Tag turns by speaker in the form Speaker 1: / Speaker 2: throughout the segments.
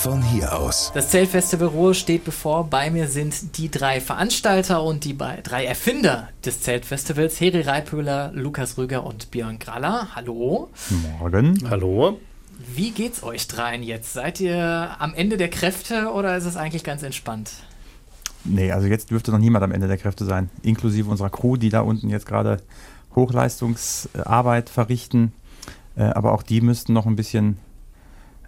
Speaker 1: von hier aus.
Speaker 2: Das Zeltfestival Ruhr steht bevor. Bei mir sind die drei Veranstalter und die drei Erfinder des Zeltfestivals. Heri Reipöhler, Lukas Rüger und Björn Graller. Hallo.
Speaker 3: Morgen.
Speaker 4: Hallo.
Speaker 2: Wie geht's euch dreien jetzt? Seid ihr am Ende der Kräfte oder ist es eigentlich ganz entspannt?
Speaker 3: Nee, also jetzt dürfte noch niemand am Ende der Kräfte sein, inklusive unserer Crew, die da unten jetzt gerade Hochleistungsarbeit verrichten. Äh, aber auch die müssten noch ein bisschen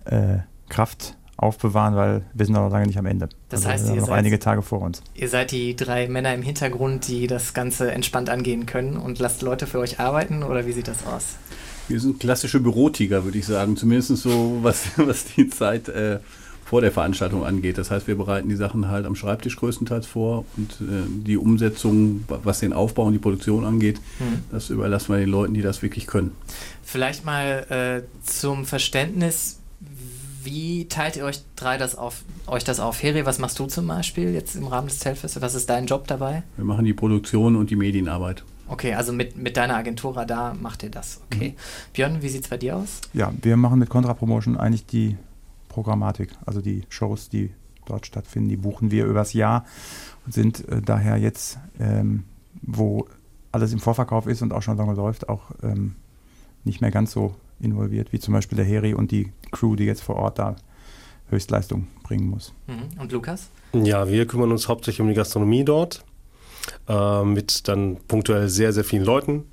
Speaker 3: äh, Kraft aufbewahren, weil wir sind noch lange nicht am Ende.
Speaker 2: Das also heißt,
Speaker 3: wir haben noch seid, einige Tage vor uns.
Speaker 2: Ihr seid die drei Männer im Hintergrund, die das Ganze entspannt angehen können und lasst Leute für euch arbeiten oder wie sieht das aus?
Speaker 5: Wir sind klassische Bürotiger, würde ich sagen. Zumindest so, was, was die Zeit äh, vor der Veranstaltung angeht. Das heißt, wir bereiten die Sachen halt am Schreibtisch größtenteils vor und äh, die Umsetzung, was den Aufbau und die Produktion angeht, mhm. das überlassen wir den Leuten, die das wirklich können.
Speaker 2: Vielleicht mal äh, zum Verständnis, wie teilt ihr euch drei das auf, euch das auf? Heri, was machst du zum Beispiel jetzt im Rahmen des Zeltfestes? Was ist dein Job dabei?
Speaker 5: Wir machen die Produktion und die Medienarbeit.
Speaker 2: Okay, also mit, mit deiner Agentur Radar macht ihr das. Okay. Mhm. Björn, wie sieht es bei dir aus?
Speaker 3: Ja, wir machen mit Contra Promotion eigentlich die Programmatik. Also die Shows, die dort stattfinden, die buchen wir übers Jahr und sind äh, daher jetzt, ähm, wo alles im Vorverkauf ist und auch schon lange läuft, auch ähm, nicht mehr ganz so involviert, wie zum Beispiel der Heri und die Crew, die jetzt vor Ort da Höchstleistung bringen muss.
Speaker 2: Mhm. Und Lukas?
Speaker 4: Ja, wir kümmern uns hauptsächlich um die Gastronomie dort, äh, mit dann punktuell sehr, sehr vielen Leuten,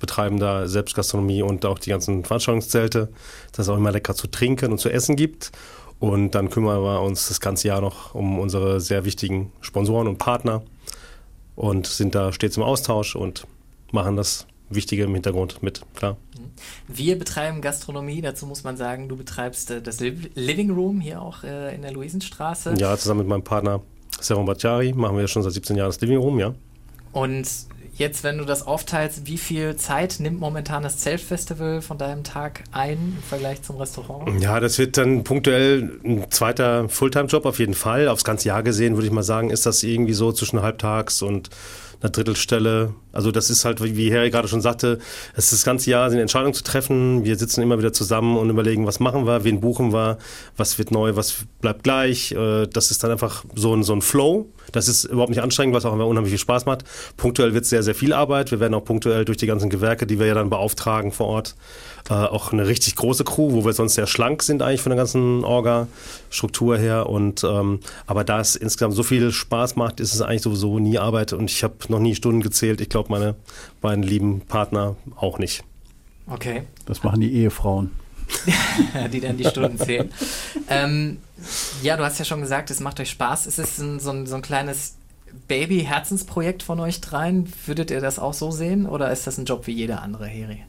Speaker 4: betreiben da Selbstgastronomie und auch die ganzen Veranstaltungszelte, dass es auch immer lecker zu trinken und zu essen gibt. Und dann kümmern wir uns das ganze Jahr noch um unsere sehr wichtigen Sponsoren und Partner und sind da stets im Austausch und machen das Wichtige im Hintergrund mit, klar.
Speaker 2: Wir betreiben Gastronomie, dazu muss man sagen, du betreibst äh, das Living Room hier auch äh, in der Luisenstraße.
Speaker 4: Ja, zusammen mit meinem Partner Serum Bacciari machen wir schon seit 17 Jahren das Living Room, ja.
Speaker 2: Und jetzt, wenn du das aufteilst, wie viel Zeit nimmt momentan das Zeltfestival von deinem Tag ein im Vergleich zum Restaurant?
Speaker 4: Ja, das wird dann punktuell ein zweiter Fulltime-Job auf jeden Fall. Aufs ganze Jahr gesehen würde ich mal sagen, ist das irgendwie so zwischen halbtags und einer Drittelstelle. Also das ist halt, wie Harry gerade schon sagte, es ist das ganze Jahr eine Entscheidung zu treffen. Wir sitzen immer wieder zusammen und überlegen, was machen wir, wen buchen wir, was wird neu, was bleibt gleich. Äh, das ist dann einfach so ein, so ein Flow. Das ist überhaupt nicht anstrengend, was auch immer unheimlich viel Spaß macht. Punktuell wird es sehr, sehr viel Arbeit. Wir werden auch punktuell durch die ganzen Gewerke, die wir ja dann beauftragen vor Ort, äh, auch eine richtig große Crew, wo wir sonst sehr schlank sind eigentlich von der ganzen Orga-Struktur her. Und ähm, aber da es insgesamt so viel Spaß macht, ist es eigentlich sowieso nie Arbeit. Und ich habe noch nie Stunden gezählt. Ich glaube, meine beiden lieben Partner auch nicht.
Speaker 2: Okay.
Speaker 5: Das machen die Ehefrauen.
Speaker 2: die dann die Stunden zählen. ähm, ja, du hast ja schon gesagt, es macht euch Spaß. Ist es ein, so, ein, so ein kleines Baby-Herzensprojekt von euch dreien? Würdet ihr das auch so sehen oder ist das ein Job wie jeder andere, Heri?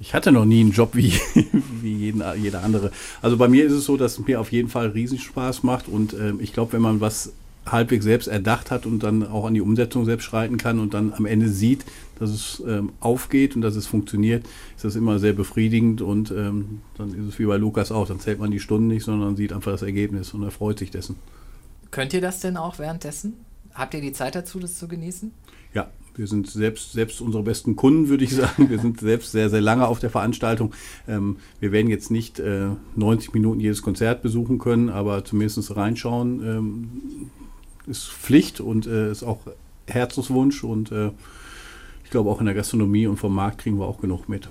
Speaker 5: Ich hatte noch nie einen Job wie, wie jeden, jeder andere. Also bei mir ist es so, dass es mir auf jeden Fall riesig Spaß macht und äh, ich glaube, wenn man was halbwegs selbst erdacht hat und dann auch an die Umsetzung selbst schreiten kann und dann am Ende sieht, dass es ähm, aufgeht und dass es funktioniert, ist das immer sehr befriedigend und ähm, dann ist es wie bei Lukas auch, dann zählt man die Stunden nicht, sondern sieht einfach das Ergebnis und er freut sich dessen.
Speaker 2: Könnt ihr das denn auch währenddessen? Habt ihr die Zeit dazu, das zu genießen?
Speaker 5: Ja, wir sind selbst, selbst unsere besten Kunden, würde ich sagen. Wir sind selbst sehr, sehr lange auf der Veranstaltung. Ähm, wir werden jetzt nicht äh, 90 Minuten jedes Konzert besuchen können, aber zumindest reinschauen ähm, ist Pflicht und äh, ist auch Herzenswunsch. Und äh, ich glaube, auch in der Gastronomie und vom Markt kriegen wir auch genug mit.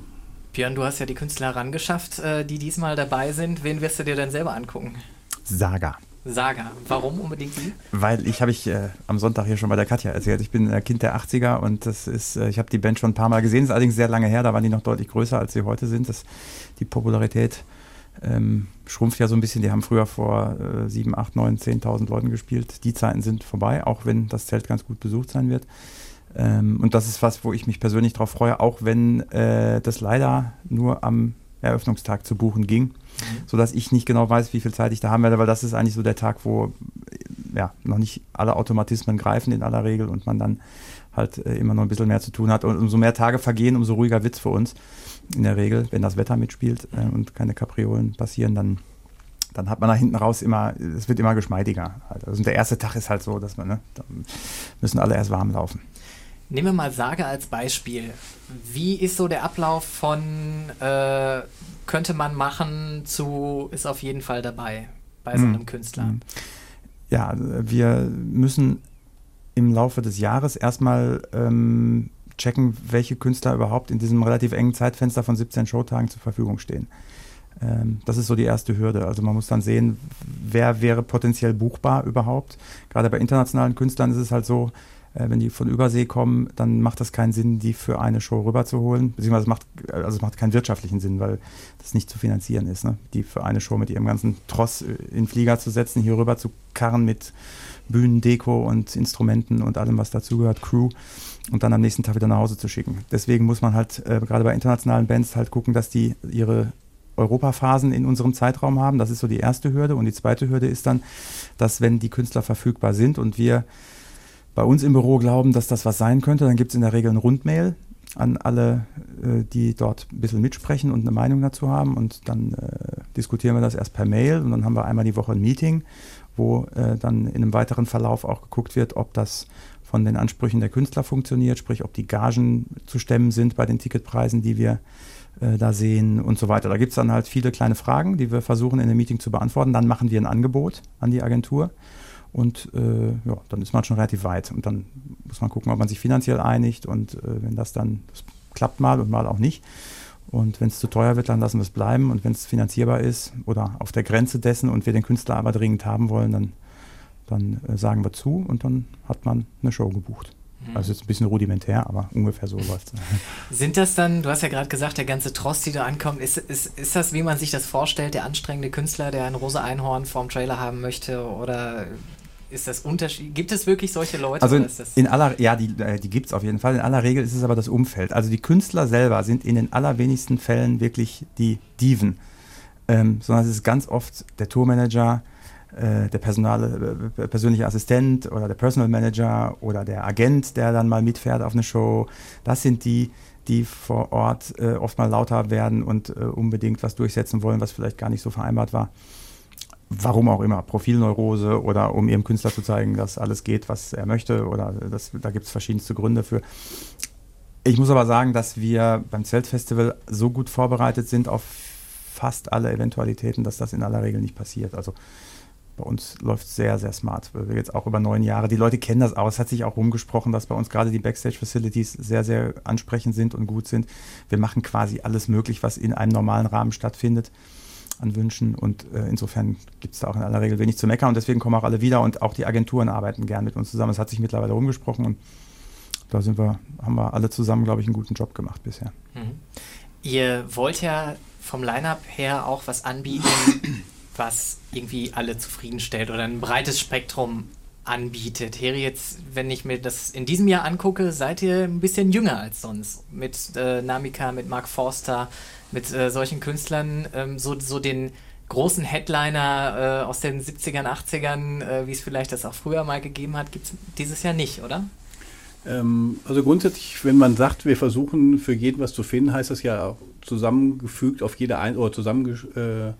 Speaker 2: Björn, du hast ja die Künstler herangeschafft, äh, die diesmal dabei sind. Wen wirst du dir denn selber angucken?
Speaker 3: Saga.
Speaker 2: Saga. Warum unbedingt die?
Speaker 3: Weil ich habe ich äh, am Sonntag hier schon bei der Katja erzählt. Ich bin äh, Kind der 80er und das ist, äh, ich habe die Band schon ein paar Mal gesehen. Das ist allerdings sehr lange her. Da waren die noch deutlich größer, als sie heute sind. Das, die Popularität ähm, schrumpft ja so ein bisschen. Die haben früher vor äh, 7, 8, 9, 10.000 Leuten gespielt. Die Zeiten sind vorbei, auch wenn das Zelt ganz gut besucht sein wird. Ähm, und das ist was, wo ich mich persönlich darauf freue, auch wenn äh, das leider nur am Eröffnungstag zu buchen ging, mhm. sodass ich nicht genau weiß, wie viel Zeit ich da haben werde, weil das ist eigentlich so der Tag, wo ja, noch nicht alle Automatismen greifen in aller Regel und man dann halt äh, immer noch ein bisschen mehr zu tun hat. Und umso mehr Tage vergehen, umso ruhiger wird es für uns in der Regel, wenn das Wetter mitspielt äh, und keine Kapriolen passieren, dann, dann hat man da hinten raus immer, es wird immer geschmeidiger. Halt. Also der erste Tag ist halt so, dass man, ne, da müssen alle erst warm laufen.
Speaker 2: Nehmen wir mal Sage als Beispiel. Wie ist so der Ablauf von äh, könnte man machen zu ist auf jeden Fall dabei? bei so einem mhm. Künstler? Mhm.
Speaker 3: Ja, wir müssen im Laufe des Jahres erstmal ähm, checken, welche Künstler überhaupt in diesem relativ engen Zeitfenster von 17 Showtagen zur Verfügung stehen. Ähm, das ist so die erste Hürde. Also man muss dann sehen, wer wäre potenziell buchbar überhaupt. Gerade bei internationalen Künstlern ist es halt so, äh, wenn die von Übersee kommen, dann macht das keinen Sinn, die für eine Show rüberzuholen. Beziehungsweise es macht, also es macht keinen wirtschaftlichen Sinn, weil das nicht zu finanzieren ist. Ne? Die für eine Show mit ihrem ganzen Tross in Flieger zu setzen, hier rüber zu karren mit Bühnen, Deko und Instrumenten und allem, was dazugehört, Crew und dann am nächsten Tag wieder nach Hause zu schicken. Deswegen muss man halt äh, gerade bei internationalen Bands halt gucken, dass die ihre Europaphasen in unserem Zeitraum haben. Das ist so die erste Hürde. Und die zweite Hürde ist dann, dass wenn die Künstler verfügbar sind und wir bei uns im Büro glauben, dass das was sein könnte, dann gibt es in der Regel ein Rundmail an alle, äh, die dort ein bisschen mitsprechen und eine Meinung dazu haben. Und dann äh, diskutieren wir das erst per Mail und dann haben wir einmal die Woche ein Meeting, wo äh, dann in einem weiteren Verlauf auch geguckt wird, ob das von den Ansprüchen der Künstler funktioniert, sprich ob die Gagen zu stemmen sind bei den Ticketpreisen, die wir äh, da sehen und so weiter. Da gibt es dann halt viele kleine Fragen, die wir versuchen in dem Meeting zu beantworten. Dann machen wir ein Angebot an die Agentur und äh, ja, dann ist man schon relativ weit. Und dann muss man gucken, ob man sich finanziell einigt und äh, wenn das dann das klappt mal und mal auch nicht. Und wenn es zu teuer wird, dann lassen wir es bleiben. Und wenn es finanzierbar ist oder auf der Grenze dessen und wir den Künstler aber dringend haben wollen, dann dann äh, sagen wir zu und dann hat man eine Show gebucht. Mhm. Also jetzt ein bisschen rudimentär, aber ungefähr so läuft
Speaker 2: es. Sind das dann, du hast ja gerade gesagt, der ganze Trost, die da ankommt, ist, ist, ist das, wie man sich das vorstellt, der anstrengende Künstler, der ein rosa Einhorn vorm Trailer haben möchte oder ist das Unterschied? Gibt es wirklich solche Leute?
Speaker 3: Also in, in aller, ja, die, äh, die gibt es auf jeden Fall. In aller Regel ist es aber das Umfeld. Also die Künstler selber sind in den allerwenigsten Fällen wirklich die Diven, ähm, sondern es ist ganz oft der Tourmanager, äh, der Personal, äh, persönliche Assistent oder der Personal Manager oder der Agent, der dann mal mitfährt auf eine Show. Das sind die, die vor Ort äh, oft mal lauter werden und äh, unbedingt was durchsetzen wollen, was vielleicht gar nicht so vereinbart war. Warum auch immer, Profilneurose oder um ihrem Künstler zu zeigen, dass alles geht, was er möchte oder das, da gibt es verschiedenste Gründe für. Ich muss aber sagen, dass wir beim Zeltfestival so gut vorbereitet sind auf fast alle Eventualitäten, dass das in aller Regel nicht passiert. Also bei uns läuft sehr, sehr smart. Wir jetzt auch über neun Jahre. Die Leute kennen das auch. Es hat sich auch rumgesprochen, dass bei uns gerade die Backstage-Facilities sehr, sehr ansprechend sind und gut sind. Wir machen quasi alles möglich, was in einem normalen Rahmen stattfindet an Wünschen. Und äh, insofern gibt es da auch in aller Regel wenig zu meckern. Und deswegen kommen auch alle wieder und auch die Agenturen arbeiten gern mit uns zusammen. Es hat sich mittlerweile rumgesprochen und da sind wir, haben wir alle zusammen, glaube ich, einen guten Job gemacht bisher. Mhm.
Speaker 2: Ihr wollt ja vom Line-Up her auch was anbieten was irgendwie alle zufriedenstellt oder ein breites Spektrum anbietet. Heri, jetzt, wenn ich mir das in diesem Jahr angucke, seid ihr ein bisschen jünger als sonst. Mit äh, Namika, mit Mark Forster, mit äh, solchen Künstlern, ähm, so, so den großen Headliner äh, aus den 70ern, 80ern, äh, wie es vielleicht das auch früher mal gegeben hat, gibt es dieses Jahr nicht, oder?
Speaker 5: Ähm, also grundsätzlich, wenn man sagt, wir versuchen für jeden was zu finden, heißt das ja zusammengefügt auf jede ein oder zusammengefügt äh,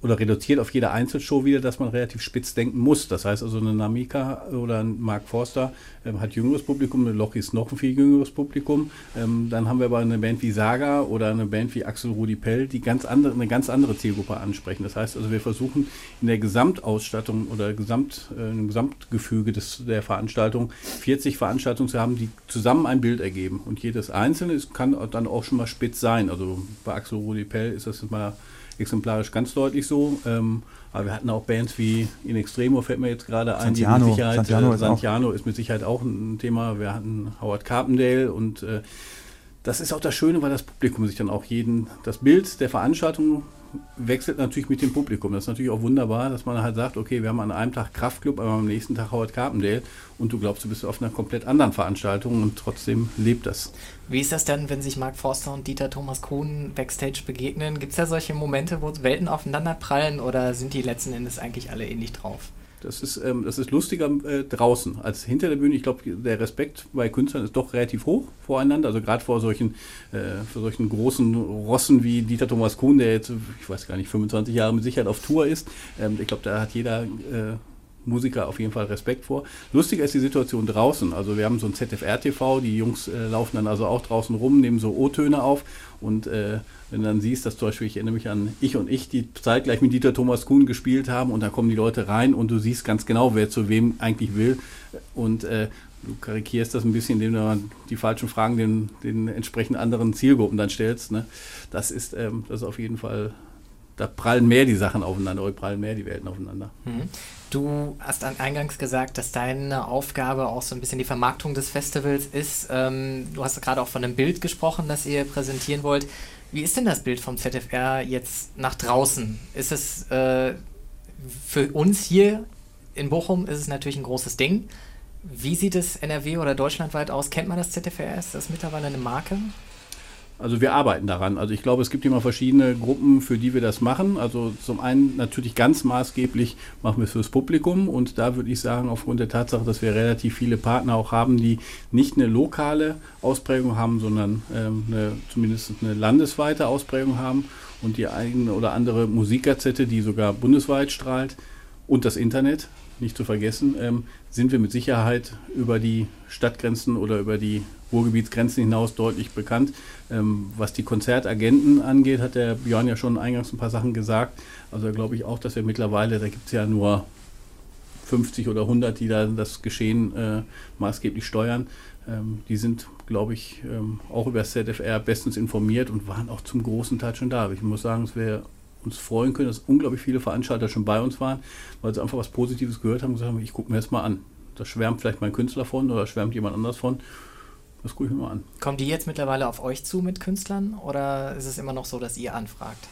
Speaker 5: oder reduziert auf jede Einzelshow wieder, dass man relativ spitz denken muss. Das heißt also, eine Namika oder ein Mark Forster ähm, hat jüngeres Publikum, eine Lochi ist noch ein viel jüngeres Publikum. Ähm, dann haben wir aber eine Band wie Saga oder eine Band wie Axel Rudi Pell, die ganz andere, eine ganz andere Zielgruppe ansprechen. Das heißt also, wir versuchen in der Gesamtausstattung oder Gesamt, äh, im Gesamtgefüge des, der Veranstaltung 40 Veranstaltungen zu haben, die zusammen ein Bild ergeben. Und jedes einzelne ist, kann dann auch schon mal spitz sein. Also bei Axel Rudi Pell ist das mal exemplarisch ganz deutlich so. Ähm, aber wir hatten auch Bands wie In Extremo, fällt mir jetzt gerade ein,
Speaker 3: Santiano,
Speaker 5: die mit Sicherheit,
Speaker 3: Santiano,
Speaker 5: äh, Santiano ist, ist, mit Sicherheit auch ein Thema. Wir hatten Howard Carpendale und äh, das ist auch das Schöne, weil das Publikum sich dann auch jeden, das Bild der Veranstaltung wechselt natürlich mit dem Publikum. Das ist natürlich auch wunderbar, dass man halt sagt, okay, wir haben an einem Tag Kraftclub, aber am nächsten Tag Howard Carpendale und du glaubst, du bist auf einer komplett anderen Veranstaltung und trotzdem lebt das.
Speaker 2: Wie ist das denn, wenn sich Mark Forster und Dieter Thomas Kuhn backstage begegnen? Gibt es da solche Momente, wo Welten aufeinander prallen oder sind die letzten Endes eigentlich alle ähnlich drauf?
Speaker 5: Das ist, ähm, das ist lustiger äh, draußen als hinter der Bühne. Ich glaube, der Respekt bei Künstlern ist doch relativ hoch voreinander. Also gerade vor solchen, äh, vor solchen großen Rossen wie Dieter Thomas Kuhn, der jetzt, ich weiß gar nicht, 25 Jahre mit Sicherheit auf Tour ist. Ähm, ich glaube, da hat jeder äh, Musiker auf jeden Fall Respekt vor. Lustiger ist die Situation draußen. Also wir haben so ein ZFR-TV, die Jungs äh, laufen dann also auch draußen rum, nehmen so O-Töne auf und äh, wenn du dann siehst, dass zum Beispiel, ich erinnere mich an ich und ich, die zeitgleich mit Dieter Thomas Kuhn gespielt haben und da kommen die Leute rein und du siehst ganz genau, wer zu wem eigentlich will und äh, du karikierst das ein bisschen, indem du die falschen Fragen den, den entsprechend anderen Zielgruppen dann stellst. Ne? Das, ist, ähm, das ist auf jeden Fall da prallen mehr die Sachen aufeinander, oder prallen mehr die Welten aufeinander. Mhm.
Speaker 2: Du hast eingangs gesagt, dass deine Aufgabe auch so ein bisschen die Vermarktung des Festivals ist. Ähm, du hast gerade auch von einem Bild gesprochen, das ihr präsentieren wollt. Wie ist denn das Bild vom ZFR jetzt nach draußen? Ist es äh, für uns hier in Bochum ist es natürlich ein großes Ding. Wie sieht es NRW oder deutschlandweit aus? Kennt man das ZFR? Ist das mittlerweile eine Marke?
Speaker 5: Also wir arbeiten daran. Also ich glaube, es gibt immer verschiedene Gruppen, für die wir das machen. Also zum einen natürlich ganz maßgeblich machen wir es fürs Publikum und da würde ich sagen, aufgrund der Tatsache, dass wir relativ viele Partner auch haben, die nicht eine lokale Ausprägung haben, sondern ähm, eine, zumindest eine landesweite Ausprägung haben und die eine oder andere Musikgazette, die sogar bundesweit strahlt und das Internet, nicht zu vergessen, ähm, sind wir mit Sicherheit über die Stadtgrenzen oder über die Ruhrgebietsgrenzen hinaus deutlich bekannt. Ähm, was die Konzertagenten angeht, hat der Björn ja schon eingangs ein paar Sachen gesagt. Also glaube ich auch, dass wir mittlerweile, da gibt es ja nur 50 oder 100, die da das Geschehen äh, maßgeblich steuern. Ähm, die sind, glaube ich, ähm, auch über das ZFR bestens informiert und waren auch zum großen Teil schon da. Ich muss sagen, es wäre uns freuen können, dass unglaublich viele Veranstalter schon bei uns waren, weil sie einfach was Positives gehört haben und gesagt haben, ich gucke mir das mal an. Da schwärmt vielleicht mein Künstler von oder schwärmt jemand anders von. Das gucke ich mir mal an.
Speaker 2: Kommen die jetzt mittlerweile auf euch zu mit Künstlern oder ist es immer noch so, dass ihr anfragt?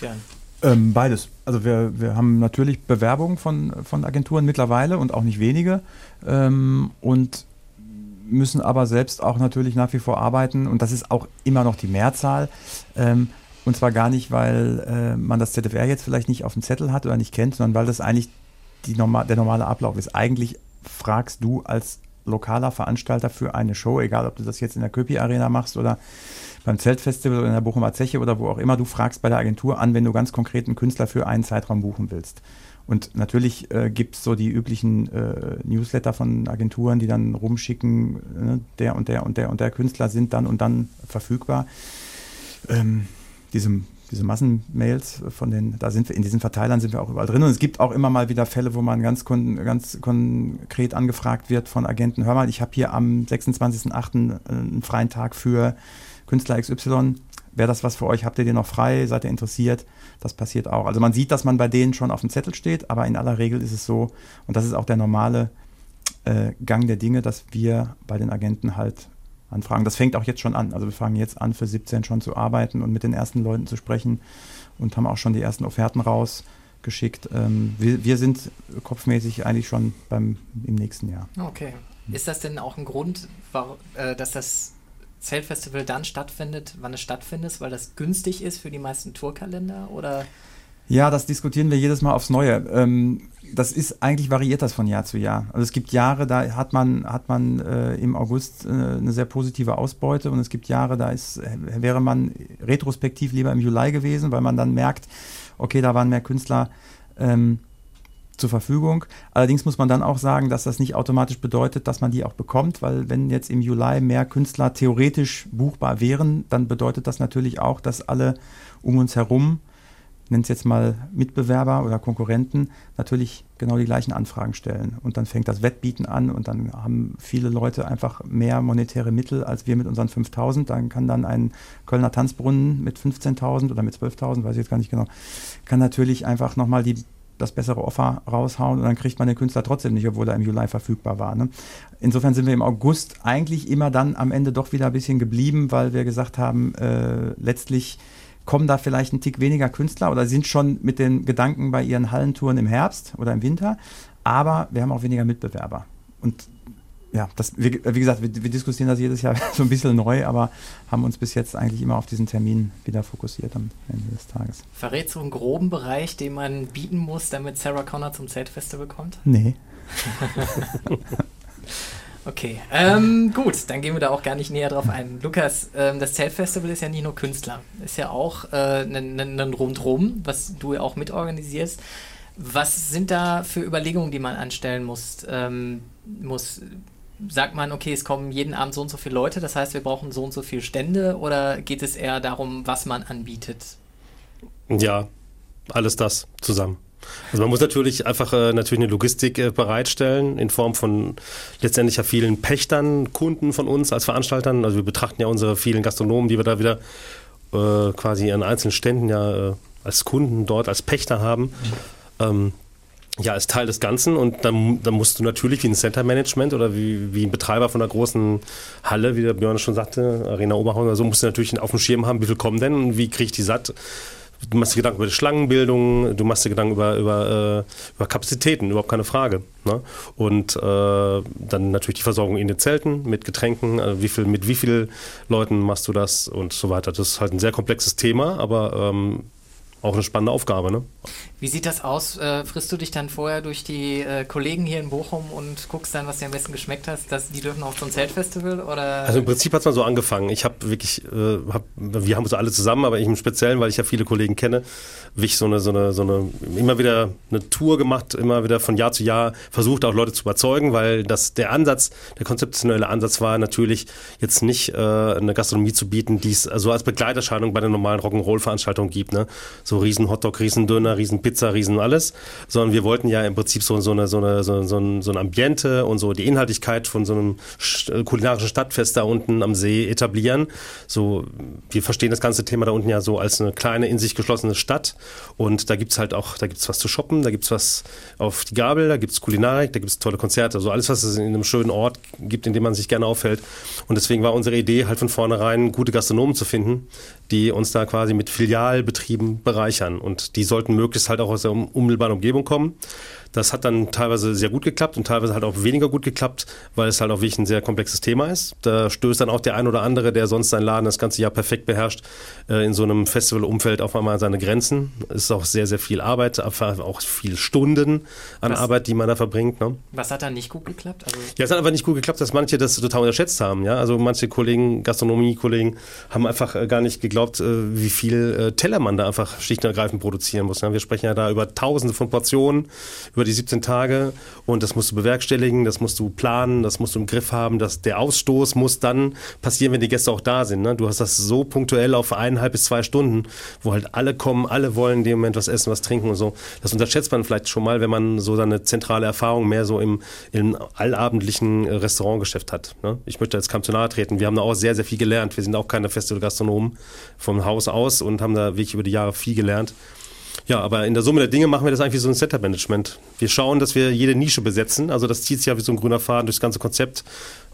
Speaker 3: Ja. Ähm, beides. Also wir, wir haben natürlich Bewerbungen von, von Agenturen mittlerweile und auch nicht wenige ähm, und müssen aber selbst auch natürlich nach wie vor arbeiten und das ist auch immer noch die Mehrzahl. Ähm, und zwar gar nicht, weil äh, man das ZFR jetzt vielleicht nicht auf dem Zettel hat oder nicht kennt, sondern weil das eigentlich normal, der normale Ablauf ist. Eigentlich fragst du als lokaler Veranstalter für eine Show, egal ob du das jetzt in der Köpi Arena machst oder beim Zeltfestival oder in der Bochumer Zeche oder wo auch immer, du fragst bei der Agentur an, wenn du ganz konkret einen Künstler für einen Zeitraum buchen willst. Und natürlich äh, gibt es so die üblichen äh, Newsletter von Agenturen, die dann rumschicken, ne, der und der und der und der Künstler sind dann und dann verfügbar. Ähm, diesem diese Massenmails von den, da sind wir, in diesen Verteilern sind wir auch überall drin. Und es gibt auch immer mal wieder Fälle, wo man ganz, kon, ganz konkret angefragt wird von Agenten, hör mal, ich habe hier am 26.08. einen freien Tag für Künstler XY. Wäre das was für euch? Habt ihr den noch frei? Seid ihr interessiert? Das passiert auch. Also man sieht, dass man bei denen schon auf dem Zettel steht, aber in aller Regel ist es so, und das ist auch der normale äh, Gang der Dinge, dass wir bei den Agenten halt Anfragen. Das fängt auch jetzt schon an. Also wir fangen jetzt an, für 17 schon zu arbeiten und mit den ersten Leuten zu sprechen und haben auch schon die ersten Offerten rausgeschickt. Ähm, wir, wir, sind kopfmäßig eigentlich schon beim, im nächsten Jahr.
Speaker 2: Okay. Ist das denn auch ein Grund, warum, äh, dass das Zeltfestival dann stattfindet, wann es stattfindet, weil das günstig ist für die meisten Tourkalender oder?
Speaker 3: Ja, das diskutieren wir jedes Mal aufs Neue. Ähm, das ist eigentlich variiert das von Jahr zu Jahr. Also es gibt Jahre, da hat man, hat man äh, im August äh, eine sehr positive Ausbeute und es gibt Jahre, da ist, wäre man retrospektiv lieber im Juli gewesen, weil man dann merkt, okay, da waren mehr Künstler ähm, zur Verfügung. Allerdings muss man dann auch sagen, dass das nicht automatisch bedeutet, dass man die auch bekommt, weil wenn jetzt im Juli mehr Künstler theoretisch buchbar wären, dann bedeutet das natürlich auch, dass alle um uns herum nenne es jetzt mal Mitbewerber oder Konkurrenten, natürlich genau die gleichen Anfragen stellen. Und dann fängt das Wettbieten an und dann haben viele Leute einfach mehr monetäre Mittel als wir mit unseren 5000. Dann kann dann ein Kölner Tanzbrunnen mit 15.000 oder mit 12.000, weiß ich jetzt gar nicht genau, kann natürlich einfach nochmal die das bessere Offer raushauen und dann kriegt man den Künstler trotzdem nicht, obwohl er im Juli verfügbar war. Ne? Insofern sind wir im August eigentlich immer dann am Ende doch wieder ein bisschen geblieben, weil wir gesagt haben, äh, letztlich kommen da vielleicht ein Tick weniger Künstler oder sind schon mit den Gedanken bei ihren Hallentouren im Herbst oder im Winter. Aber wir haben auch weniger Mitbewerber. Und ja, das, wie, wie gesagt, wir, wir, diskutieren das jedes Jahr so ein bisschen neu, aber haben uns bis jetzt eigentlich immer auf diesen Termin wieder fokussiert am Ende des Tages.
Speaker 2: Verrätst du einen groben Bereich, den man bieten muss, damit Sarah Connor zum Zeltfestival kommt?
Speaker 3: Nee.
Speaker 2: Okay, ähm, gut, dann gehen wir da auch gar nicht näher drauf ein. Lukas, ähm, das Zeltfestival ist ja nicht nur Künstler, ist ja auch ein äh, Rundrum, was du ja auch mitorganisierst. Was sind da für Überlegungen, die man anstellen muss? Ähm, muss sagt man, okay, es kommen jeden Abend so und so viele Leute, das heißt, wir brauchen so und so viele Stände oder geht es eher darum, was man anbietet?
Speaker 4: Ja, alles das zusammen. Also man muss natürlich einfach äh, natürlich eine Logistik äh, bereitstellen in Form von letztendlich ja vielen Pächtern, Kunden von uns als Veranstaltern. Also wir betrachten ja unsere vielen Gastronomen, die wir da wieder äh, quasi an einzelnen Ständen ja äh, als Kunden dort als Pächter haben. Ähm, ja, als Teil des Ganzen und dann, dann musst du natürlich wie ein Center Management oder wie, wie ein Betreiber von einer großen Halle, wie der Björn schon sagte, Arena Oberhausen oder so, musst du natürlich auf dem Schirm haben, wie viel kommen denn und wie kriege ich die satt. Du machst dir Gedanken über die Schlangenbildung, du machst dir Gedanken über, über, äh, über Kapazitäten, überhaupt keine Frage. Ne? Und äh, dann natürlich die Versorgung in den Zelten mit Getränken, äh, wie viel, mit wie vielen Leuten machst du das und so weiter. Das ist halt ein sehr komplexes Thema, aber ähm, auch eine spannende Aufgabe. Ne?
Speaker 2: Wie sieht das aus? Äh, frisst du dich dann vorher durch die äh, Kollegen hier in Bochum und guckst dann, was dir am besten geschmeckt hat? Dass die dürfen so ein Zeltfestival? Oder?
Speaker 4: Also im Prinzip hat es mal so angefangen. Ich habe wirklich, äh, hab, wir haben uns alle zusammen, aber ich im Speziellen, weil ich ja viele Kollegen kenne, wirklich so eine, so eine, so eine, immer wieder eine Tour gemacht, immer wieder von Jahr zu Jahr versucht, auch Leute zu überzeugen, weil das der Ansatz, der konzeptionelle Ansatz war natürlich jetzt nicht äh, eine Gastronomie zu bieten, die es so also als Begleiterscheinung bei der normalen Rock'n'Roll-Veranstaltung gibt. Ne? So riesen Hotdog, riesen Döner, riesen Pizza, riesen alles, sondern wir wollten ja im Prinzip so, so, eine, so, eine, so, so, ein, so ein Ambiente und so die Inhaltlichkeit von so einem äh, kulinarischen Stadtfest da unten am See etablieren. So, wir verstehen das ganze Thema da unten ja so als eine kleine, in sich geschlossene Stadt und da gibt es halt auch, da gibt es was zu shoppen, da gibt es was auf die Gabel, da gibt es Kulinarik, da gibt es tolle Konzerte, also alles, was es in einem schönen Ort gibt, in dem man sich gerne aufhält. Und deswegen war unsere Idee halt von vornherein, gute Gastronomen zu finden, die uns da quasi mit Filialbetrieben bereichern. Und die sollten möglichst halt auch aus der unmittelbaren Umgebung kommen. Das hat dann teilweise sehr gut geklappt und teilweise halt auch weniger gut geklappt, weil es halt auch wirklich ein sehr komplexes Thema ist. Da stößt dann auch der ein oder andere, der sonst seinen Laden das ganze Jahr perfekt beherrscht, äh, in so einem Festivalumfeld auf einmal seine Grenzen. Es ist auch sehr, sehr viel Arbeit, auch viele Stunden an was, Arbeit, die man da verbringt. Ne?
Speaker 2: Was hat da nicht gut geklappt?
Speaker 4: Also ja, es hat einfach nicht gut geklappt, dass manche das total unterschätzt haben. Ja? Also manche Kollegen, Gastronomie-Kollegen, haben einfach äh, gar nicht geglaubt, äh, wie viel Teller man da einfach schlicht und ergreifend produzieren muss. Wir sprechen ja da über tausende von Portionen, über die 17 Tage und das musst du bewerkstelligen, das musst du planen, das musst du im Griff haben. dass der Ausstoß muss dann passieren, wenn die Gäste auch da sind. Ne? Du hast das so punktuell auf eineinhalb bis zwei Stunden, wo halt alle kommen, alle wollen in dem Moment was essen, was trinken und so. Das unterschätzt man vielleicht schon mal, wenn man so eine zentrale Erfahrung mehr so im, im allabendlichen Restaurantgeschäft hat. Ne? Ich möchte jetzt kaum zu nahe treten. Wir haben da auch sehr, sehr viel gelernt. Wir sind auch keine Festivalgastronomen vom Haus aus und haben da wirklich über die Jahre viel gelernt. Ja, aber in der Summe der Dinge machen wir das eigentlich wie so ein Setup-Management. Wir schauen, dass wir jede Nische besetzen. Also das zieht sich ja wie so ein grüner Faden durchs ganze Konzept.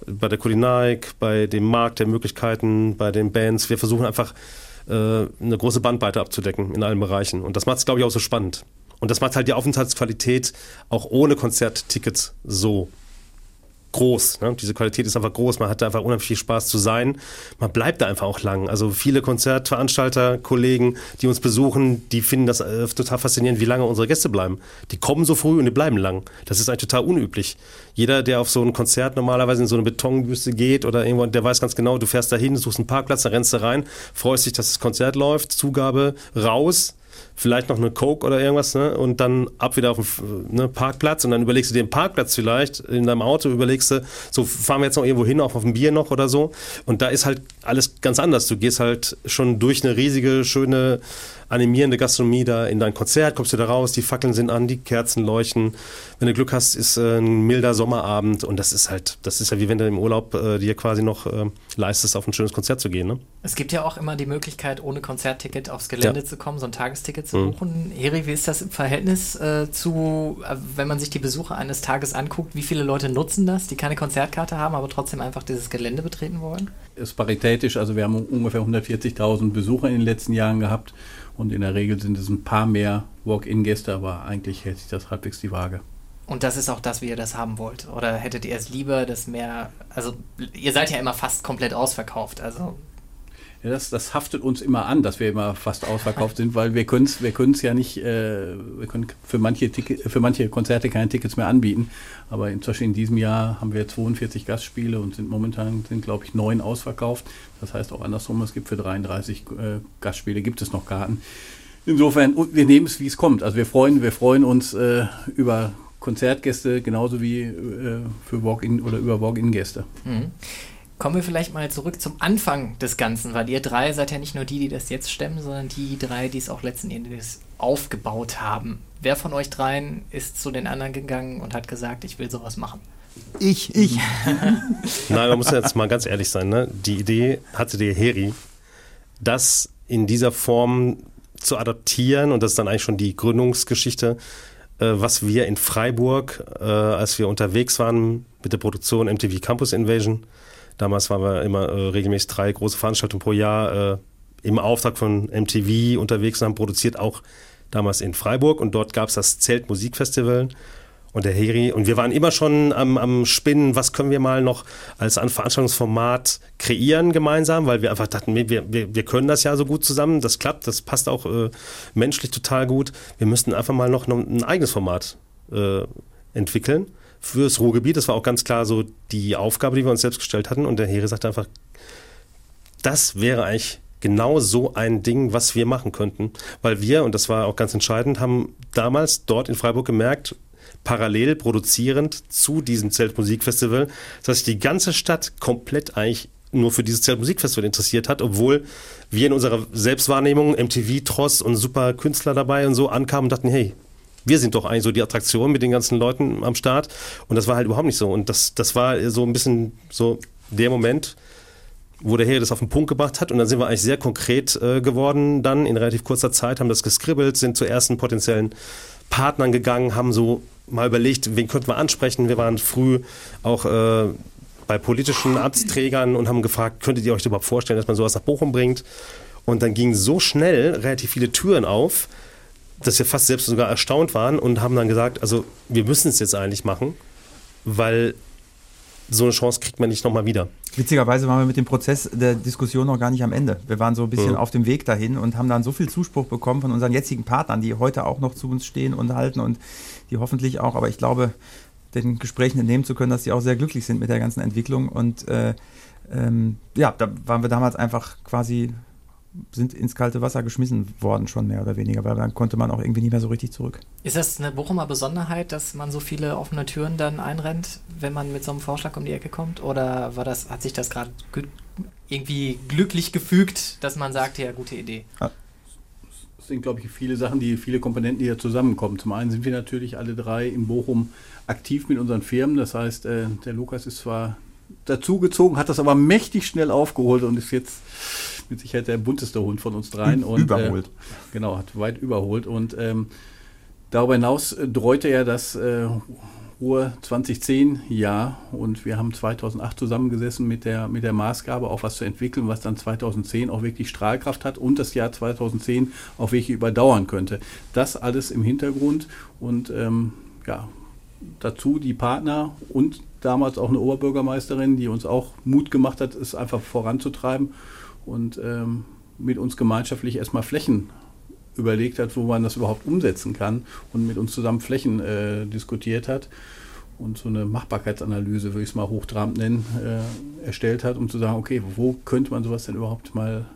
Speaker 4: Bei der Kulinarik, bei dem Markt der Möglichkeiten, bei den Bands. Wir versuchen einfach äh, eine große Bandbreite abzudecken in allen Bereichen. Und das macht es, glaube ich, auch so spannend. Und das macht halt die Aufenthaltsqualität auch ohne Konzerttickets so groß. Ne? Diese Qualität ist einfach groß. Man hat da einfach unheimlich viel Spaß zu sein. Man bleibt da einfach auch lang. Also viele Konzertveranstalter, Kollegen, die uns besuchen, die finden das äh, total faszinierend, wie lange unsere Gäste bleiben. Die kommen so früh und die bleiben lang. Das ist eigentlich total unüblich. Jeder, der auf so ein Konzert normalerweise in so eine Betonbüste geht oder irgendwo, der weiß ganz genau, du fährst da hin, suchst einen Parkplatz, da rennst du rein, freust dich, dass das Konzert läuft, Zugabe raus, vielleicht noch eine Coke oder irgendwas, ne? Und dann ab wieder auf den ne, Parkplatz und dann überlegst du dir den Parkplatz vielleicht in deinem Auto, überlegst du, so fahren wir jetzt noch irgendwo hin, auch auf ein Bier noch oder so. Und da ist halt alles ganz anders. Du gehst halt schon durch eine riesige, schöne animierende Gastronomie da in dein Konzert, kommst du da raus, die Fackeln sind an, die Kerzen leuchten. Wenn du Glück hast, ist äh, ein milder Sommerabend und das ist halt, das ist ja wie wenn du im Urlaub äh, dir quasi noch äh, leistest, auf ein schönes Konzert zu gehen. Ne?
Speaker 2: Es gibt ja auch immer die Möglichkeit, ohne Konzertticket aufs Gelände ja. zu kommen, so ein Tagesticket zu mhm. buchen. Heri, wie ist das im Verhältnis äh, zu, äh, wenn man sich die Besucher eines Tages anguckt, wie viele Leute nutzen das, die keine Konzertkarte haben, aber trotzdem einfach dieses Gelände betreten wollen?
Speaker 5: Ist paritätisch, also wir haben ungefähr 140.000 Besucher in den letzten Jahren gehabt und in der Regel sind es ein paar mehr Walk-in-Gäste, aber eigentlich hält sich das halbwegs die Waage.
Speaker 2: Und das ist auch das, wie ihr das haben wollt? Oder hättet ihr es lieber, dass mehr, also ihr seid ja immer fast komplett ausverkauft, also
Speaker 5: ja, das, das haftet uns immer an, dass wir immer fast ausverkauft sind, weil wir können es wir ja nicht, äh, wir können für manche, Ticket, für manche Konzerte keine Tickets mehr anbieten. Aber inzwischen in diesem Jahr haben wir 42 Gastspiele und sind momentan, sind glaube ich, neun ausverkauft. Das heißt auch andersrum, es gibt für 33 äh, Gastspiele gibt es noch Karten. insofern, wir nehmen es, wie es kommt. Also wir freuen, wir freuen uns äh, über Konzertgäste genauso wie äh, für Walk-in oder über Walk-in-Gäste.
Speaker 2: Mhm. Kommen wir vielleicht mal zurück zum Anfang des Ganzen, weil ihr drei seid ja nicht nur die, die das jetzt stemmen, sondern die drei, die es auch letzten Endes aufgebaut haben. Wer von euch dreien ist zu den anderen gegangen und hat gesagt, ich will sowas machen?
Speaker 3: Ich, ich.
Speaker 4: Nein, man muss jetzt mal ganz ehrlich sein. Ne? Die Idee hatte der Heri, das in dieser Form zu adaptieren und das ist dann eigentlich schon die Gründungsgeschichte, äh, was wir in Freiburg, äh, als wir unterwegs waren mit der Produktion MTV Campus Invasion, damals waren wir immer äh, regelmäßig drei große Veranstaltungen pro Jahr äh, im Auftrag von MTV unterwegs und haben produziert, auch damals in Freiburg und dort gab es das Zelt Musikfestival und der Heri. Und wir waren immer schon am, am Spinnen, was können wir mal noch als ein Veranstaltungsformat kreieren gemeinsam, weil wir einfach dachten, wir, wir, wir können das ja so gut zusammen, das klappt, das passt auch äh, menschlich total gut. Wir müssten einfach mal noch ein eigenes Format äh, entwickeln fürs Ruhrgebiet. Das war auch ganz klar so die Aufgabe, die wir uns selbst gestellt hatten. Und der Heri sagte einfach, das wäre eigentlich genau so ein Ding, was wir machen könnten. Weil wir, und das war auch ganz entscheidend, haben damals dort in Freiburg gemerkt, parallel produzierend zu diesem Zeltmusikfestival, dass sich die ganze Stadt komplett eigentlich nur für dieses Zeltmusikfestival interessiert hat, obwohl wir in unserer Selbstwahrnehmung MTV, Tross und super Künstler dabei und so ankamen und dachten, hey, wir sind doch eigentlich so die Attraktion mit den ganzen Leuten am Start. Und das war halt überhaupt nicht so. Und das, das war so ein bisschen so der Moment, wo der Herr das auf den Punkt gebracht hat. Und dann sind wir eigentlich sehr konkret äh, geworden dann in relativ kurzer Zeit, haben das geskribbelt, sind zu ersten potenziellen Partnern gegangen, haben so mal überlegt, wen könnten wir ansprechen. Wir waren früh auch äh, bei politischen Amtsträgern und haben gefragt, könntet ihr euch überhaupt vorstellen, dass man sowas nach Bochum bringt? Und dann gingen so schnell relativ viele Türen auf, dass wir fast selbst sogar erstaunt waren und haben dann gesagt, also wir müssen es jetzt eigentlich machen, weil so eine Chance kriegt man nicht nochmal wieder.
Speaker 3: Witzigerweise waren wir mit dem Prozess der Diskussion noch gar nicht am Ende. Wir waren so ein bisschen mhm. auf dem Weg dahin und haben dann so viel Zuspruch bekommen von unseren jetzigen Partnern, die heute auch noch zu uns stehen und halten und die hoffentlich auch, aber ich glaube, den Gesprächen entnehmen zu können, dass sie auch sehr glücklich sind mit der ganzen Entwicklung. Und äh, ähm, ja, da waren wir damals einfach quasi sind ins kalte Wasser geschmissen worden, schon mehr oder weniger, weil dann konnte man auch irgendwie nicht mehr so richtig zurück.
Speaker 2: Ist das eine Bochumer Besonderheit, dass man so viele offene Türen dann einrennt, wenn man mit so einem Vorschlag um die Ecke kommt? Oder war das, hat sich das gerade irgendwie glücklich gefügt, dass man sagt, ja, gute Idee? Ja.
Speaker 5: Es sind, glaube ich, viele Sachen, die viele Komponenten, die hier zusammenkommen. Zum einen sind wir natürlich alle drei in Bochum aktiv mit unseren Firmen. Das heißt, äh, der Lukas ist zwar dazugezogen, hat das aber mächtig schnell aufgeholt und ist jetzt mit Sicherheit der bunteste Hund von uns dreien.
Speaker 3: Und, überholt. Äh,
Speaker 5: genau, hat weit überholt. Und ähm, darüber hinaus äh, dreute er das äh, Ruhr 2010 Jahr und wir haben 2008 zusammengesessen mit der, mit der Maßgabe, auch was zu entwickeln, was dann 2010 auch wirklich Strahlkraft hat und das Jahr 2010 auch wirklich überdauern könnte. Das alles im Hintergrund und ähm, ja, dazu die Partner und damals auch eine Oberbürgermeisterin, die uns auch Mut gemacht hat, es einfach voranzutreiben und ähm, mit uns gemeinschaftlich erstmal Flächen überlegt hat, wo man das überhaupt umsetzen kann und mit uns zusammen Flächen äh, diskutiert hat und so eine Machbarkeitsanalyse, würde ich es mal hochtrabend nennen, äh, erstellt hat, um zu sagen, okay, wo könnte man sowas denn überhaupt mal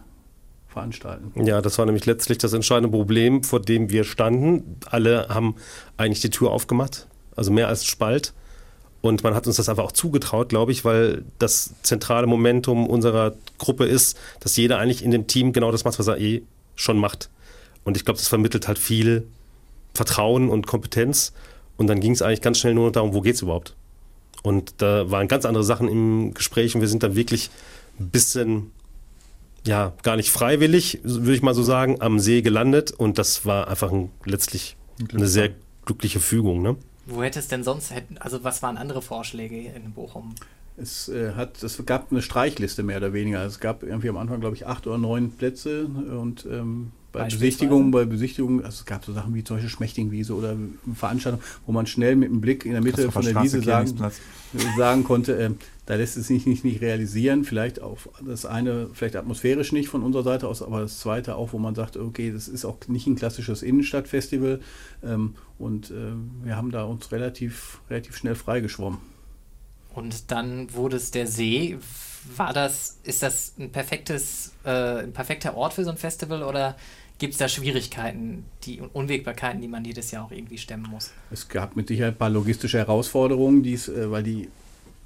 Speaker 5: veranstalten?
Speaker 4: Ja, das war nämlich letztlich das entscheidende Problem, vor dem wir standen. Alle haben eigentlich die Tür aufgemacht, also mehr als Spalt. Und man hat uns das einfach auch zugetraut, glaube ich, weil das zentrale Momentum unserer Gruppe ist, dass jeder eigentlich in dem Team genau das macht, was er eh schon macht. Und ich glaube, das vermittelt halt viel Vertrauen und Kompetenz. Und dann ging es eigentlich ganz schnell nur noch darum, wo geht es überhaupt? Und da waren ganz andere Sachen im Gespräch und wir sind dann wirklich ein bisschen, ja, gar nicht freiwillig, würde ich mal so sagen, am See gelandet. Und das war einfach ein, letztlich eine sehr glückliche Fügung. Ne?
Speaker 2: Wo hätte es denn sonst, also was waren andere Vorschläge in Bochum?
Speaker 5: Es, äh, hat, es gab eine Streichliste mehr oder weniger. Es gab irgendwie am Anfang, glaube ich, acht oder neun Plätze und ähm, bei Besichtigungen, bei Besichtigungen, also es gab so Sachen wie zum Beispiel Schmächtingwiese oder Veranstaltungen, wo man schnell mit einem Blick in der Mitte von der Wiese sagen, sagen konnte, äh, da lässt es sich nicht, nicht realisieren. Vielleicht auf das eine, vielleicht atmosphärisch nicht von unserer Seite aus, aber das zweite auch, wo man sagt, okay, das ist auch nicht ein klassisches Innenstadtfestival. Ähm, und äh, wir haben da uns relativ, relativ schnell freigeschwommen.
Speaker 2: Und dann wurde es der See. war das, ist das ein perfektes, äh, ein perfekter Ort für so ein Festival oder gibt es da Schwierigkeiten, die Unwägbarkeiten, die man jedes Jahr auch irgendwie stemmen muss?
Speaker 5: Es gab mit Sicherheit ein paar logistische Herausforderungen, die's, äh, weil die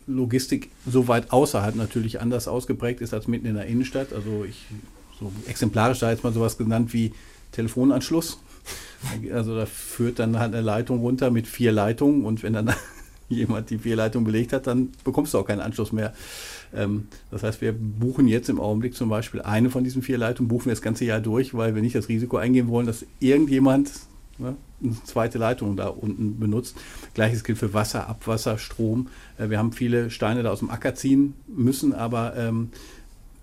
Speaker 5: Logistik so weit außerhalb natürlich anders ausgeprägt ist als mitten in der Innenstadt. Also ich so exemplarisch da jetzt mal sowas genannt wie Telefonanschluss. Also da führt dann halt eine Leitung runter mit vier Leitungen und wenn dann jemand die vier Leitungen belegt hat, dann bekommst du auch keinen Anschluss mehr. Ähm, das heißt, wir buchen jetzt im Augenblick zum Beispiel eine von diesen vier Leitungen, buchen wir das ganze Jahr durch, weil wir nicht das Risiko eingehen wollen, dass irgendjemand ne, eine zweite Leitung da unten benutzt. Gleiches gilt für Wasser, Abwasser, Strom. Äh, wir haben viele Steine da aus dem Acker ziehen müssen, aber ähm,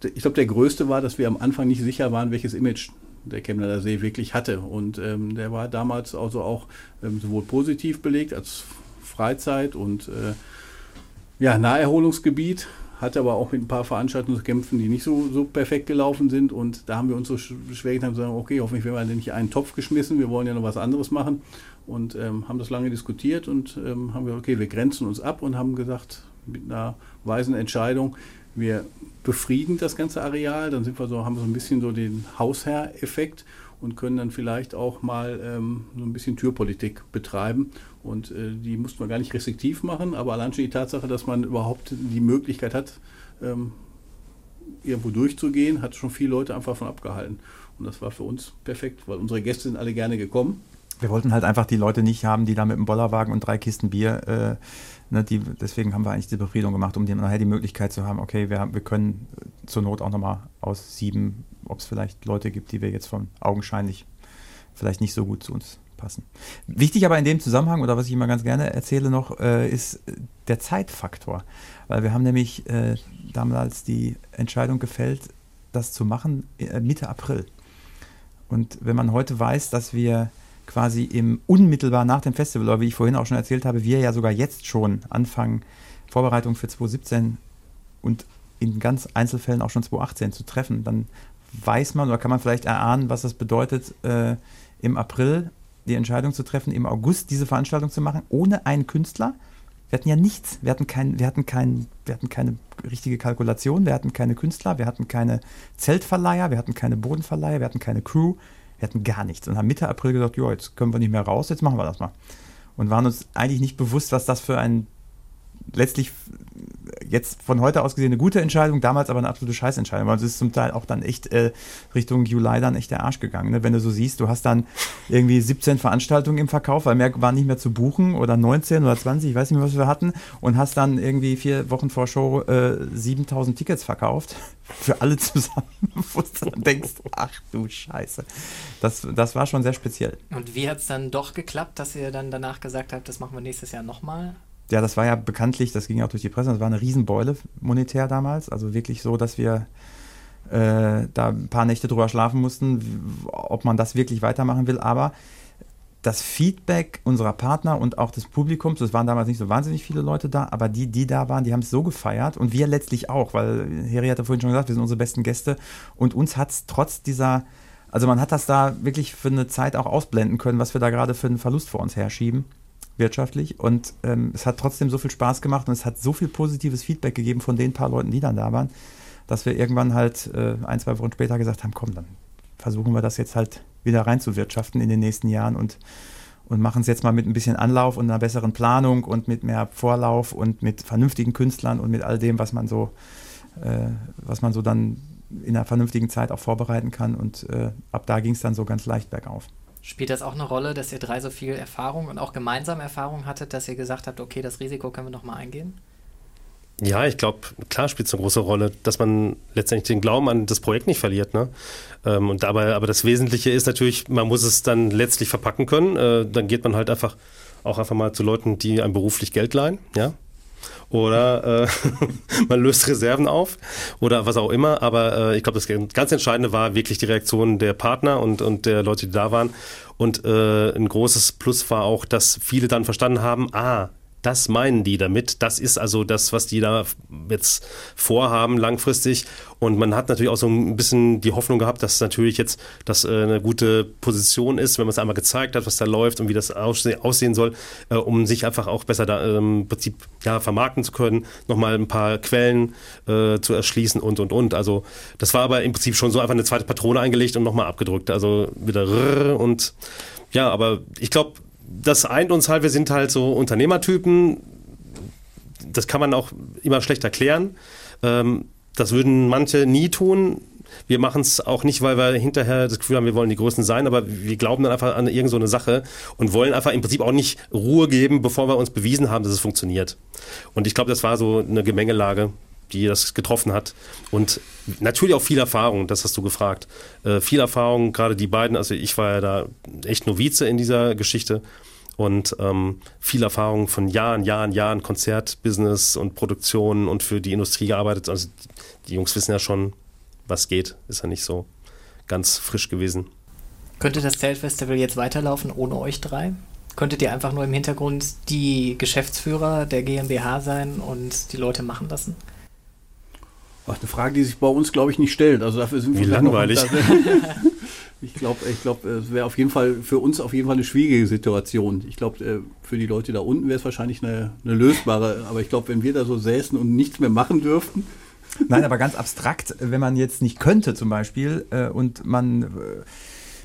Speaker 5: ich glaube, der größte war, dass wir am Anfang nicht sicher waren, welches Image der Chemnader See wirklich hatte. Und ähm, der war damals also auch ähm, sowohl positiv belegt als Freizeit und äh, ja, Naherholungsgebiet, hatte aber auch mit ein paar Veranstaltungen zu kämpfen, die nicht so, so perfekt gelaufen sind. Und da haben wir uns so schwer getan, zu sagen, okay, hoffentlich werden wir nicht einen Topf geschmissen, wir wollen ja noch was anderes machen. Und ähm, haben das lange diskutiert und ähm, haben gesagt, okay, wir grenzen uns ab und haben gesagt, mit einer weisen Entscheidung, wir befrieden das ganze Areal, dann sind wir so, haben wir so ein bisschen so den Hausherr-Effekt und können dann vielleicht auch mal ähm, so ein bisschen Türpolitik betreiben. Und äh, die mussten wir gar nicht restriktiv machen, aber allein schon die Tatsache, dass man überhaupt die Möglichkeit hat, ähm, irgendwo durchzugehen, hat schon viele Leute einfach davon abgehalten. Und das war für uns perfekt, weil unsere Gäste sind alle gerne gekommen.
Speaker 3: Wir wollten halt einfach die Leute nicht haben, die da mit dem Bollerwagen und drei Kisten Bier äh, Ne, die, deswegen haben wir eigentlich die Befriedung gemacht, um nachher die Möglichkeit zu haben, okay, wir, wir können zur Not auch nochmal aus sieben, ob es vielleicht Leute gibt, die wir jetzt von augenscheinlich vielleicht nicht so gut zu uns passen. Wichtig aber in dem Zusammenhang, oder was ich immer ganz gerne erzähle noch, äh, ist der Zeitfaktor. Weil wir haben nämlich äh, damals die Entscheidung gefällt, das zu machen äh, Mitte April. Und wenn man heute weiß, dass wir quasi im unmittelbar nach dem Festival, oder wie ich vorhin auch schon erzählt habe, wir ja sogar jetzt schon anfangen, Vorbereitung für 2017 und in ganz Einzelfällen auch schon 2018 zu treffen, dann weiß man oder kann man vielleicht erahnen, was das bedeutet, äh, im April die Entscheidung zu treffen, im August diese Veranstaltung zu machen, ohne einen Künstler. Wir hatten ja nichts. Wir hatten, kein, wir, hatten kein, wir hatten keine richtige Kalkulation, wir hatten keine Künstler, wir hatten keine Zeltverleiher, wir hatten keine Bodenverleiher, wir hatten keine Crew, wir hatten gar nichts und haben Mitte April gesagt, ja, jetzt können wir nicht mehr raus, jetzt machen wir das mal. Und waren uns eigentlich nicht bewusst, was das für ein letztlich jetzt von heute aus gesehen eine gute Entscheidung, damals aber eine absolute Scheißentscheidung, weil es ist zum Teil auch dann echt äh, Richtung Juli dann echt der Arsch gegangen. Ne? Wenn du so siehst, du hast dann irgendwie 17 Veranstaltungen im Verkauf, weil mehr waren nicht mehr zu buchen oder 19 oder 20, ich weiß nicht mehr, was wir hatten und hast dann irgendwie vier Wochen vor Show äh, 7000 Tickets verkauft für alle zusammen, wo du dann denkst, ach du Scheiße. Das, das war schon sehr speziell.
Speaker 2: Und wie hat es dann doch geklappt, dass ihr dann danach gesagt habt, das machen wir nächstes Jahr nochmal?
Speaker 3: Ja, das war ja bekanntlich, das ging auch durch die Presse, das war eine Riesenbeule monetär damals. Also wirklich so, dass wir äh, da ein paar Nächte drüber schlafen mussten, ob man das wirklich weitermachen will. Aber das Feedback unserer Partner und auch des Publikums, es waren damals nicht so wahnsinnig viele Leute da, aber die, die da waren, die haben es so gefeiert und wir letztlich auch, weil Heri hat ja vorhin schon gesagt, wir sind unsere besten Gäste und uns hat es trotz dieser, also man hat das da wirklich für eine Zeit auch ausblenden können, was wir da gerade für einen Verlust vor uns herschieben wirtschaftlich. Und ähm, es hat trotzdem so viel Spaß gemacht und es hat so viel positives Feedback gegeben von den paar Leuten, die dann da waren, dass wir irgendwann halt äh, ein, zwei Wochen später gesagt haben, komm, dann versuchen wir das jetzt halt wieder reinzuwirtschaften in den nächsten Jahren und, und machen es jetzt mal mit ein bisschen Anlauf und einer besseren Planung und mit mehr Vorlauf und mit vernünftigen Künstlern und mit all dem, was man so, äh, was man so dann in einer vernünftigen Zeit auch vorbereiten kann. Und äh, ab da ging es dann so ganz leicht bergauf.
Speaker 2: Spielt das auch eine Rolle, dass ihr drei so viel Erfahrung und auch gemeinsame Erfahrung hattet, dass ihr gesagt habt, okay, das Risiko können wir nochmal eingehen?
Speaker 4: Ja, ich glaube, klar spielt es eine große Rolle, dass man letztendlich den Glauben an das Projekt nicht verliert. Ne? Ähm, und dabei, aber das Wesentliche ist natürlich, man muss es dann letztlich verpacken können. Äh, dann geht man halt einfach auch einfach mal zu Leuten, die einem beruflich Geld leihen. Ja, oder äh, man löst Reserven auf oder was auch immer. Aber äh, ich glaube, das ganz Entscheidende war wirklich die Reaktion der Partner und, und der Leute, die da waren. Und äh, ein großes Plus war auch, dass viele dann verstanden haben, ah, das meinen die damit. Das ist also das, was die da jetzt vorhaben langfristig. Und man hat natürlich auch so ein bisschen die Hoffnung gehabt, dass natürlich jetzt das äh, eine gute Position ist, wenn man es einmal gezeigt hat, was da läuft und wie das aussehen soll, äh, um sich einfach auch besser da ähm, im Prinzip ja, vermarkten zu können, nochmal ein paar Quellen äh, zu erschließen und und und. Also das war aber im Prinzip schon so einfach eine zweite Patrone eingelegt und nochmal abgedrückt. Also wieder und ja, aber ich glaube, das eint uns halt, wir sind halt so Unternehmertypen. Das kann man auch immer schlecht erklären. Ähm, das würden manche nie tun. Wir machen es auch nicht, weil wir hinterher das Gefühl haben, wir wollen die Größten sein, aber wir glauben dann einfach an irgendeine so Sache und wollen einfach im Prinzip auch nicht Ruhe geben, bevor wir uns bewiesen haben, dass es funktioniert. Und ich glaube, das war so eine Gemengelage, die das getroffen hat. Und natürlich auch viel Erfahrung, das hast du gefragt. Äh, viel Erfahrung, gerade die beiden, also ich war ja da echt Novize in dieser Geschichte und ähm, viel Erfahrung von Jahren, Jahren, Jahren Konzertbusiness und Produktion und für die Industrie gearbeitet. Also die Jungs wissen ja schon, was geht. Ist ja nicht so ganz frisch gewesen.
Speaker 2: Könnte das Zeltfestival jetzt weiterlaufen ohne euch drei? Könntet ihr einfach nur im Hintergrund die Geschäftsführer der GmbH sein und die Leute machen lassen?
Speaker 5: Ach, eine Frage, die sich bei uns, glaube ich, nicht stellt. Also dafür sind
Speaker 4: Wie wir langweilig.
Speaker 5: ich glaube, ich glaube, es wäre auf jeden Fall für uns auf jeden Fall eine schwierige Situation. Ich glaube, äh, für die Leute da unten wäre es wahrscheinlich eine, eine lösbare. Aber ich glaube, wenn wir da so säßen und nichts mehr machen dürften,
Speaker 3: Nein, aber ganz abstrakt, wenn man jetzt nicht könnte zum Beispiel äh, und man äh,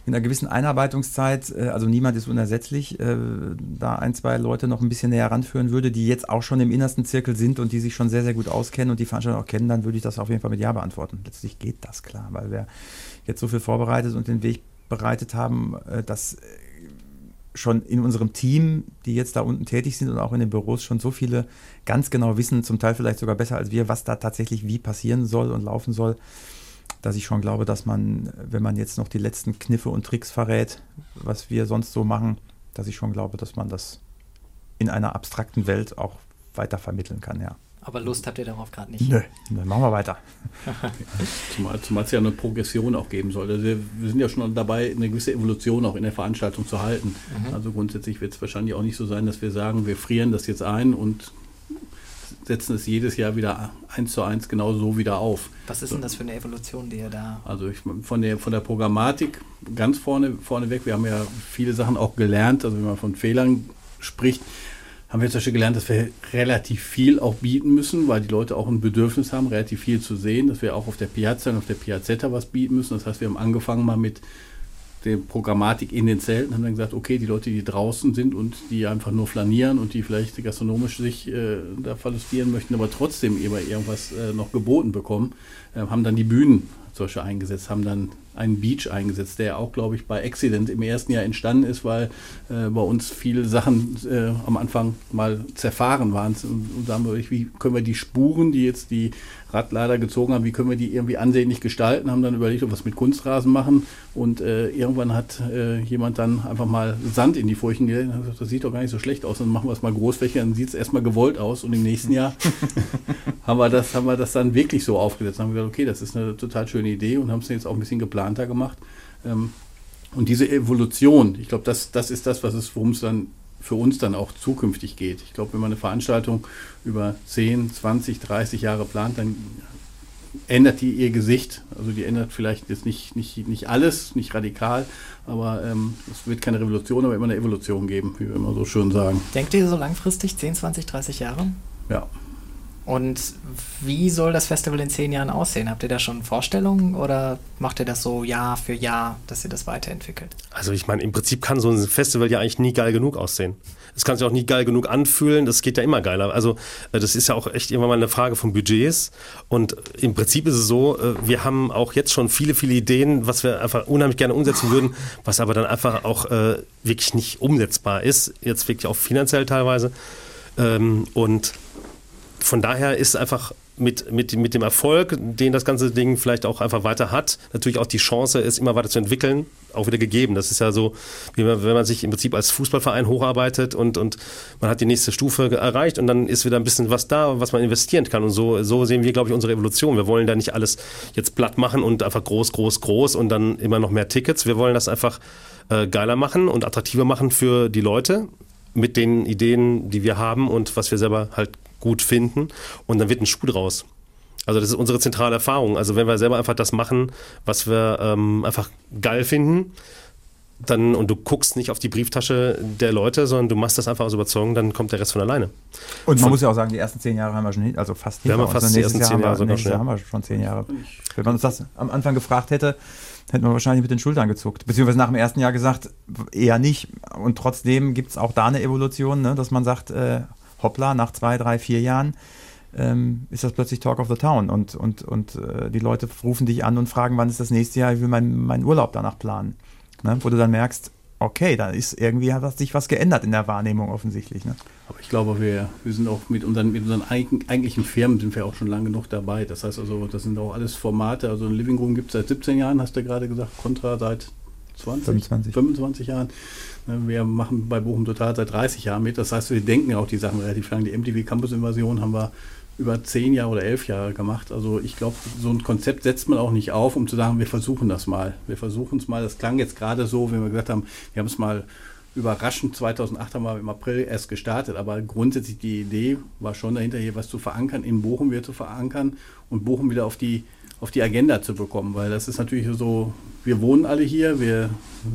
Speaker 3: mit einer gewissen Einarbeitungszeit, äh, also niemand ist unersetzlich, äh, da ein, zwei Leute noch ein bisschen näher ranführen würde, die jetzt auch schon im innersten Zirkel sind und die sich schon sehr, sehr gut auskennen und die Veranstaltung auch kennen, dann würde ich das auf jeden Fall mit Ja beantworten. Letztlich geht das klar, weil wir jetzt so viel vorbereitet und den Weg bereitet haben, äh, dass schon in unserem Team, die jetzt da unten tätig sind und auch in den Büros schon so viele ganz genau wissen, zum Teil vielleicht sogar besser als wir, was da tatsächlich wie passieren soll und laufen soll dass ich schon glaube, dass man, wenn man jetzt noch die letzten Kniffe und Tricks verrät, was wir sonst so machen, dass ich schon glaube, dass man das in einer abstrakten Welt auch weiter vermitteln kann, ja.
Speaker 2: Aber Lust habt ihr darauf gerade nicht.
Speaker 3: Nö, dann machen wir weiter.
Speaker 5: zumal, zumal es ja eine Progression auch geben soll. Also wir, wir, sind ja schon dabei, eine gewisse Evolution auch in der Veranstaltung zu halten. Mhm. Also grundsätzlich wird es wahrscheinlich auch nicht so sein, dass wir sagen, wir frieren das jetzt ein und setzen es jedes Jahr wieder eins zu eins genau so wieder auf.
Speaker 2: Was ist denn das für eine Evolution, die ihr da?
Speaker 5: Also ich, von, der, von der Programmatik ganz vorne, vorne weg, wir haben ja viele Sachen auch gelernt, also wenn man von Fehlern spricht, haben wir zum Beispiel gelernt, dass wir relativ viel auch bieten müssen, weil die Leute auch ein Bedürfnis haben, relativ viel zu sehen, dass wir auch auf der Piazza und auf der Piazzetta was bieten müssen. Das heißt, wir haben angefangen mal mit der Programmatik in den Zelten, haben dann gesagt, okay, die Leute, die draußen sind und die einfach nur flanieren und die vielleicht gastronomisch sich äh, da verlustieren möchten, aber trotzdem irgendwas äh, noch geboten bekommen, äh, haben dann die Bühnen solche eingesetzt, haben dann einen Beach eingesetzt, der auch, glaube ich, bei Accident im ersten Jahr entstanden ist, weil äh, bei uns viele Sachen äh, am Anfang mal zerfahren waren. Und, und da haben wir, wie können wir die Spuren, die jetzt die Radlader gezogen haben, wie können wir die irgendwie ansehnlich gestalten, haben dann überlegt, ob wir es mit Kunstrasen machen. Und äh, irgendwann hat äh, jemand dann einfach mal Sand in die Furchen gelegt und gesagt, das sieht doch gar nicht so schlecht aus, dann machen wir es mal großflächig, dann sieht es erstmal gewollt aus. Und im nächsten Jahr haben, wir das, haben wir das dann wirklich so aufgesetzt. Dann haben wir gesagt, okay, das ist eine total schöne Idee und haben es jetzt auch ein bisschen geplanter gemacht. Ähm, und diese Evolution, ich glaube, das, das ist das, was es, worum es dann für uns dann auch zukünftig geht. Ich glaube, wenn man eine Veranstaltung über 10, 20, 30 Jahre plant, dann ändert die ihr Gesicht. Also die ändert vielleicht jetzt nicht, nicht, nicht alles, nicht radikal, aber ähm, es wird keine Revolution, aber immer eine Evolution geben, wie wir immer so schön sagen.
Speaker 2: Denkt ihr so langfristig, 10, 20, 30 Jahre?
Speaker 5: Ja.
Speaker 2: Und wie soll das Festival in zehn Jahren aussehen? Habt ihr da schon Vorstellungen oder macht ihr das so Jahr für Jahr, dass ihr das weiterentwickelt?
Speaker 4: Also ich meine, im Prinzip kann so ein Festival ja eigentlich nie geil genug aussehen. Es kann sich auch nie geil genug anfühlen, das geht ja immer geiler. Also äh, das ist ja auch echt irgendwann mal eine Frage von Budgets. Und im Prinzip ist es so, äh, wir haben auch jetzt schon viele, viele Ideen, was wir einfach unheimlich gerne umsetzen würden, was aber dann einfach auch äh, wirklich nicht umsetzbar ist, jetzt wirklich auch finanziell teilweise. Ähm, und von daher ist einfach mit, mit, mit dem Erfolg, den das ganze Ding vielleicht auch einfach weiter hat, natürlich auch die Chance, es immer weiter zu entwickeln, auch wieder gegeben. Das ist ja so, man, wenn man sich im Prinzip als Fußballverein hocharbeitet und, und man hat die nächste Stufe erreicht und dann ist wieder ein bisschen was da, was man investieren kann. Und so, so sehen wir, glaube ich, unsere Evolution. Wir wollen da nicht alles jetzt platt machen und einfach groß, groß, groß und dann immer noch mehr Tickets. Wir wollen das einfach äh, geiler machen und attraktiver machen für die Leute mit den Ideen, die wir haben und was wir selber halt gut finden. Und dann wird ein Schuh draus. Also das ist unsere zentrale Erfahrung. Also wenn wir selber einfach das machen, was wir ähm, einfach geil finden, dann und du guckst nicht auf die Brieftasche der Leute, sondern du machst das einfach aus Überzeugung, dann kommt der Rest von alleine.
Speaker 3: Und man von, muss ja auch sagen, die ersten zehn Jahre haben wir schon, also fast
Speaker 4: wir haben fast die ersten zehn Jahre
Speaker 3: sogar schon, haben wir schon zehn Jahre. Wenn man uns das am Anfang gefragt hätte, hätten wir wahrscheinlich mit den Schultern gezuckt. Beziehungsweise nach dem ersten Jahr gesagt, eher nicht. Und trotzdem gibt es auch da eine Evolution, ne, dass man sagt, äh, hoppla, nach zwei, drei, vier Jahren ähm, ist das plötzlich Talk of the Town und, und, und äh, die Leute rufen dich an und fragen, wann ist das nächste Jahr, ich will meinen mein Urlaub danach planen. Ne? Wo du dann merkst, okay, da ist irgendwie hat sich was geändert in der Wahrnehmung offensichtlich. Ne?
Speaker 5: Aber ich glaube, wir, wir sind auch mit unseren, mit unseren eigentlichen Firmen sind wir auch schon lange genug dabei. Das heißt also, das sind auch alles Formate. Also ein Living Room gibt es seit 17 Jahren, hast du gerade gesagt, Contra seit 20, 25. 25 Jahren. Ne, wir machen bei Bochum Total seit 30 Jahren mit. Das heißt, wir denken auch die Sachen relativ lang. Die MTV Campus Invasion haben wir über zehn Jahre oder elf Jahre gemacht. Also ich glaube, so ein Konzept setzt man auch nicht auf, um zu sagen, wir versuchen das mal. Wir versuchen es mal. Das klang jetzt gerade so, wenn wir gesagt haben, wir haben es mal überraschend 2008 haben wir im April erst gestartet, aber grundsätzlich die Idee war schon dahinter, hier was zu verankern, in Bochum wieder zu verankern und Bochum wieder auf die, auf die Agenda zu bekommen, weil das ist natürlich so, wir wohnen alle hier, wir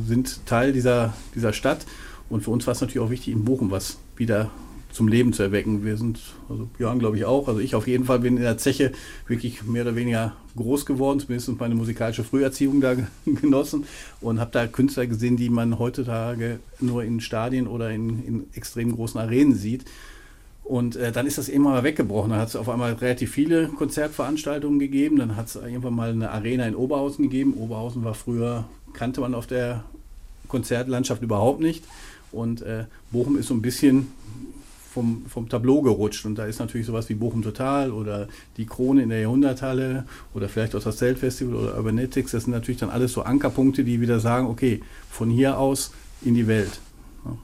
Speaker 5: sind Teil dieser, dieser Stadt und für uns war es natürlich auch wichtig, in Bochum was wieder zum Leben zu erwecken. Wir sind, also Björn glaube ich auch, also ich auf jeden Fall bin in der Zeche wirklich mehr oder weniger groß geworden, zumindest meine musikalische Früherziehung da genossen und habe da Künstler gesehen, die man heutzutage nur in Stadien oder in, in extrem großen Arenen sieht. Und äh, dann ist das immer mal weggebrochen. Dann hat es auf einmal relativ viele Konzertveranstaltungen gegeben. Dann hat es irgendwann mal eine Arena in Oberhausen gegeben. Oberhausen war früher, kannte man auf der Konzertlandschaft überhaupt nicht. Und äh, Bochum ist so ein bisschen vom, vom Tableau gerutscht. Und da ist natürlich sowas wie Bochum Total oder die Krone in der Jahrhunderthalle oder vielleicht auch das Zeltfestival oder Urbanetics. Das sind natürlich dann alles so Ankerpunkte, die wieder sagen, okay, von hier aus in die Welt. Ja.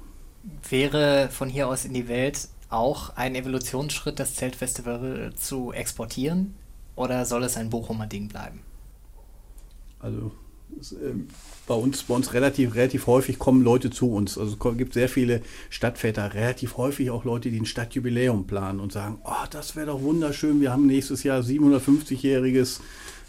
Speaker 2: Wäre von hier aus in die Welt auch ein Evolutionsschritt, das Zeltfestival zu exportieren? Oder soll es ein Bochumer Ding bleiben?
Speaker 5: Also bei uns, bei uns relativ, relativ häufig kommen Leute zu uns. Also es gibt sehr viele Stadtväter, relativ häufig auch Leute, die ein Stadtjubiläum planen und sagen, oh, das wäre doch wunderschön, wir haben nächstes Jahr 750-jähriges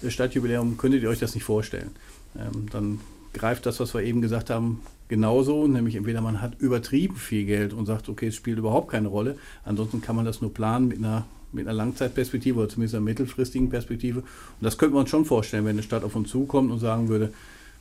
Speaker 5: äh, Stadtjubiläum, könntet ihr euch das nicht vorstellen? Ähm, dann greift das, was wir eben gesagt haben, genauso, nämlich entweder man hat übertrieben viel Geld und sagt, okay, es spielt überhaupt keine Rolle, ansonsten kann man das nur planen mit einer mit einer Langzeitperspektive oder zumindest einer mittelfristigen Perspektive. Und das könnte man uns schon vorstellen, wenn eine Stadt auf uns zukommt und sagen würde,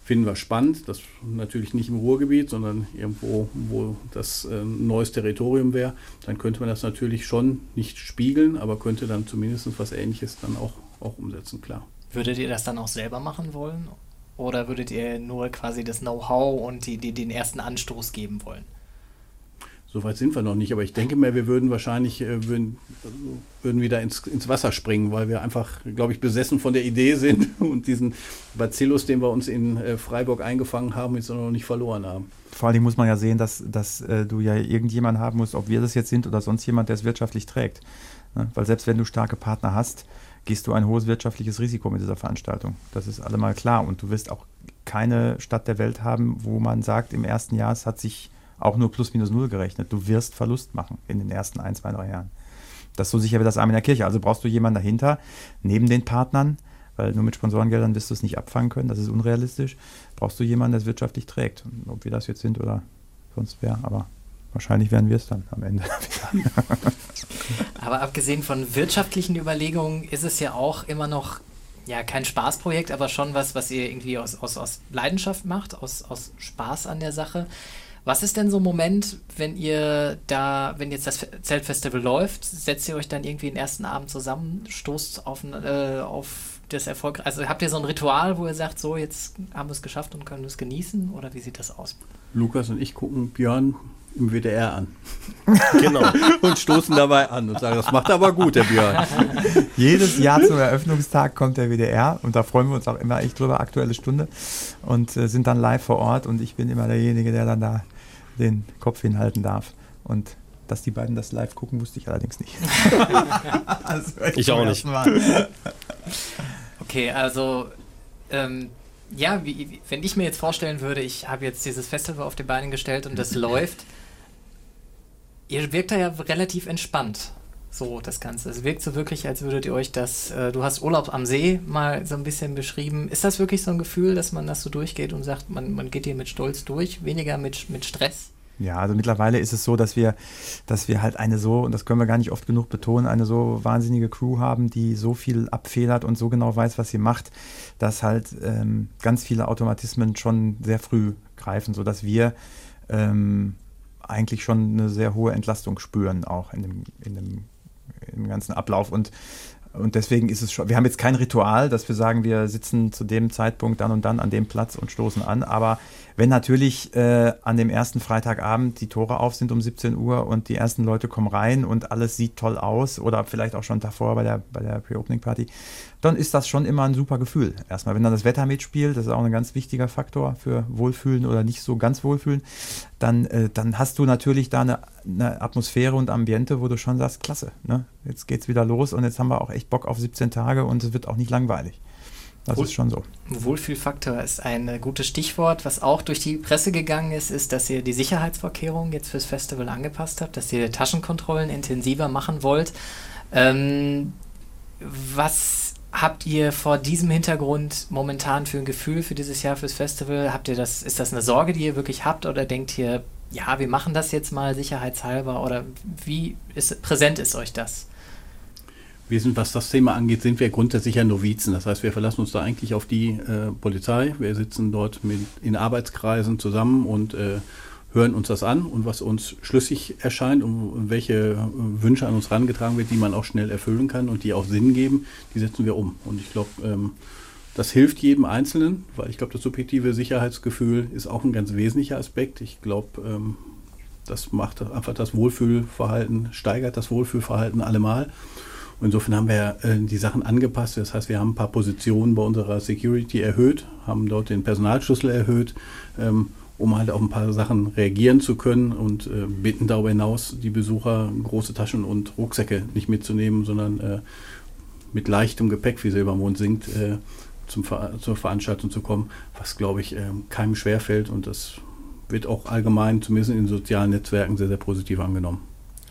Speaker 5: finden wir spannend, das natürlich nicht im Ruhrgebiet, sondern irgendwo, wo das äh, neues Territorium wäre, dann könnte man das natürlich schon nicht spiegeln, aber könnte dann zumindest was Ähnliches dann auch, auch umsetzen, klar.
Speaker 2: Würdet ihr das dann auch selber machen wollen? Oder würdet ihr nur quasi das Know-how und die, die, den ersten Anstoß geben wollen?
Speaker 5: So weit sind wir noch nicht, aber ich denke mir, wir würden wahrscheinlich äh, würden, würden wieder ins, ins Wasser springen, weil wir einfach, glaube ich, besessen von der Idee sind und diesen Bacillus, den wir uns in äh, Freiburg eingefangen haben, jetzt noch nicht verloren haben.
Speaker 3: Vor allem muss man ja sehen, dass, dass äh, du ja irgendjemanden haben musst, ob wir das jetzt sind oder sonst jemand, der es wirtschaftlich trägt. Ne? Weil selbst wenn du starke Partner hast, gehst du ein hohes wirtschaftliches Risiko mit dieser Veranstaltung. Das ist allemal klar. Und du wirst auch keine Stadt der Welt haben, wo man sagt, im ersten Jahr, es hat sich auch nur plus minus null gerechnet. Du wirst Verlust machen in den ersten ein, zwei, drei Jahren. Das ist so sicher wie das Arm in der Kirche. Also brauchst du jemanden dahinter, neben den Partnern, weil nur mit Sponsorengeldern wirst du es nicht abfangen können, das ist unrealistisch. Brauchst du jemanden, der es wirtschaftlich trägt. ob wir das jetzt sind oder sonst wer, aber wahrscheinlich werden wir es dann am Ende.
Speaker 2: aber abgesehen von wirtschaftlichen Überlegungen ist es ja auch immer noch ja, kein Spaßprojekt, aber schon was, was ihr irgendwie aus, aus, aus Leidenschaft macht, aus, aus Spaß an der Sache. Was ist denn so ein Moment, wenn ihr da, wenn jetzt das Zeltfestival läuft, setzt ihr euch dann irgendwie den ersten Abend zusammen, stoßt auf, äh, auf das Erfolg? Also habt ihr so ein Ritual, wo ihr sagt, so jetzt haben wir es geschafft und können es genießen? Oder wie sieht das aus?
Speaker 5: Lukas und ich gucken Björn im WDR an. genau. und stoßen dabei an und sagen, das macht aber gut, der Björn.
Speaker 3: Jedes Jahr zum Eröffnungstag kommt der WDR und da freuen wir uns auch immer echt drüber, aktuelle Stunde und äh, sind dann live vor Ort und ich bin immer derjenige, der dann da den Kopf hinhalten darf. Und dass die beiden das live gucken, wusste ich allerdings nicht.
Speaker 4: ich auch nicht.
Speaker 2: okay, also ähm, ja, wie, wenn ich mir jetzt vorstellen würde, ich habe jetzt dieses Festival auf die Beine gestellt und das läuft, ihr wirkt da ja relativ entspannt. So, das Ganze. Es wirkt so wirklich, als würdet ihr euch das, äh, du hast Urlaub am See mal so ein bisschen beschrieben. Ist das wirklich so ein Gefühl, dass man das so durchgeht und sagt, man, man geht hier mit Stolz durch, weniger mit, mit Stress?
Speaker 3: Ja, also mittlerweile ist es so, dass wir, dass wir halt eine so, und das können wir gar nicht oft genug betonen, eine so wahnsinnige Crew haben, die so viel abfedert und so genau weiß, was sie macht, dass halt ähm, ganz viele Automatismen schon sehr früh greifen, sodass wir ähm, eigentlich schon eine sehr hohe Entlastung spüren, auch in dem, in dem, im ganzen Ablauf. Und und deswegen ist es schon, wir haben jetzt kein Ritual, dass wir sagen, wir sitzen zu dem Zeitpunkt dann und dann an dem Platz und stoßen an. Aber wenn natürlich äh, an dem ersten Freitagabend die Tore auf sind um 17 Uhr und die ersten Leute kommen rein und alles sieht toll aus oder vielleicht auch schon davor bei der, bei der Pre-Opening-Party, dann ist das schon immer ein super Gefühl. Erstmal, wenn dann das Wetter mitspielt, das ist auch ein ganz wichtiger Faktor für Wohlfühlen oder nicht so ganz Wohlfühlen, dann, äh, dann hast du natürlich da eine, eine, Atmosphäre und Ambiente, wo du schon sagst, klasse, ne? jetzt geht's wieder los und jetzt haben wir auch echt Bock auf 17 Tage und es wird auch nicht langweilig. Das Wohl, ist schon so.
Speaker 2: Wohlfühlfaktor ist ein gutes Stichwort. Was auch durch die Presse gegangen ist, ist, dass ihr die Sicherheitsvorkehrungen jetzt fürs Festival angepasst habt, dass ihr Taschenkontrollen intensiver machen wollt. Ähm, was habt ihr vor diesem Hintergrund momentan für ein Gefühl für dieses Jahr fürs Festival? Habt ihr das, ist das eine Sorge, die ihr wirklich habt oder denkt ihr, ja, wir machen das jetzt mal sicherheitshalber oder wie ist, präsent ist euch das?
Speaker 5: Wir sind, was das Thema angeht, sind wir grundsätzlich ja Novizen. Das heißt, wir verlassen uns da eigentlich auf die äh, Polizei. Wir sitzen dort mit, in Arbeitskreisen zusammen und äh, hören uns das an und was uns schlüssig erscheint und welche äh, Wünsche an uns herangetragen wird, die man auch schnell erfüllen kann und die auch Sinn geben, die setzen wir um. Und ich glaube, ähm, das hilft jedem Einzelnen, weil ich glaube, das subjektive Sicherheitsgefühl ist auch ein ganz wesentlicher Aspekt. Ich glaube, ähm, das macht einfach das Wohlfühlverhalten, steigert das Wohlfühlverhalten allemal. Insofern haben wir äh, die Sachen angepasst. Das heißt, wir haben ein paar Positionen bei unserer Security erhöht, haben dort den Personalschlüssel erhöht, ähm, um halt auf ein paar Sachen reagieren zu können und äh, bitten darüber hinaus die Besucher große Taschen und Rucksäcke nicht mitzunehmen, sondern äh, mit leichtem Gepäck, wie Silbermond singt, äh, zum Ver zur Veranstaltung zu kommen, was glaube ich ähm, keinem schwerfällt und das wird auch allgemein, zumindest in den sozialen Netzwerken, sehr, sehr positiv angenommen.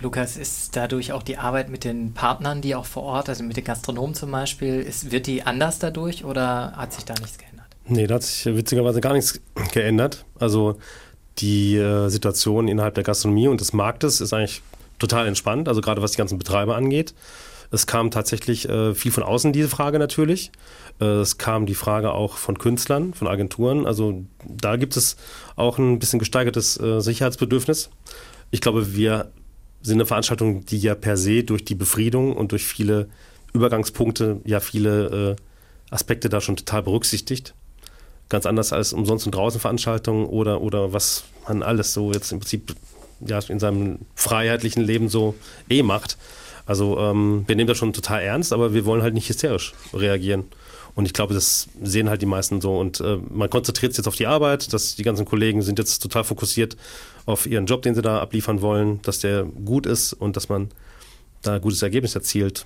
Speaker 2: Lukas, ist dadurch auch die Arbeit mit den Partnern, die auch vor Ort, also mit den Gastronomen zum Beispiel, ist, wird die anders dadurch oder hat sich da nichts geändert?
Speaker 4: Nee, da hat sich witzigerweise gar nichts geändert. Also die äh, Situation innerhalb der Gastronomie und des Marktes ist eigentlich total entspannt, also gerade was die ganzen Betreiber angeht. Es kam tatsächlich äh, viel von außen diese Frage natürlich. Äh, es kam die Frage auch von Künstlern, von Agenturen. Also da gibt es auch ein bisschen gesteigertes äh, Sicherheitsbedürfnis. Ich glaube, wir sind eine Veranstaltung, die ja per se durch die Befriedung und durch viele Übergangspunkte ja viele äh, Aspekte da schon total berücksichtigt. Ganz anders als umsonst und draußen Veranstaltungen oder, oder was man alles so jetzt im Prinzip ja, in seinem freiheitlichen Leben so eh macht. Also ähm, wir nehmen das schon total ernst, aber wir wollen halt nicht hysterisch reagieren. Und ich glaube, das sehen halt die meisten so. Und äh, man konzentriert sich jetzt auf die Arbeit, dass die ganzen Kollegen sind jetzt total fokussiert auf ihren Job, den sie da abliefern wollen, dass der gut ist und dass man da ein gutes Ergebnis erzielt.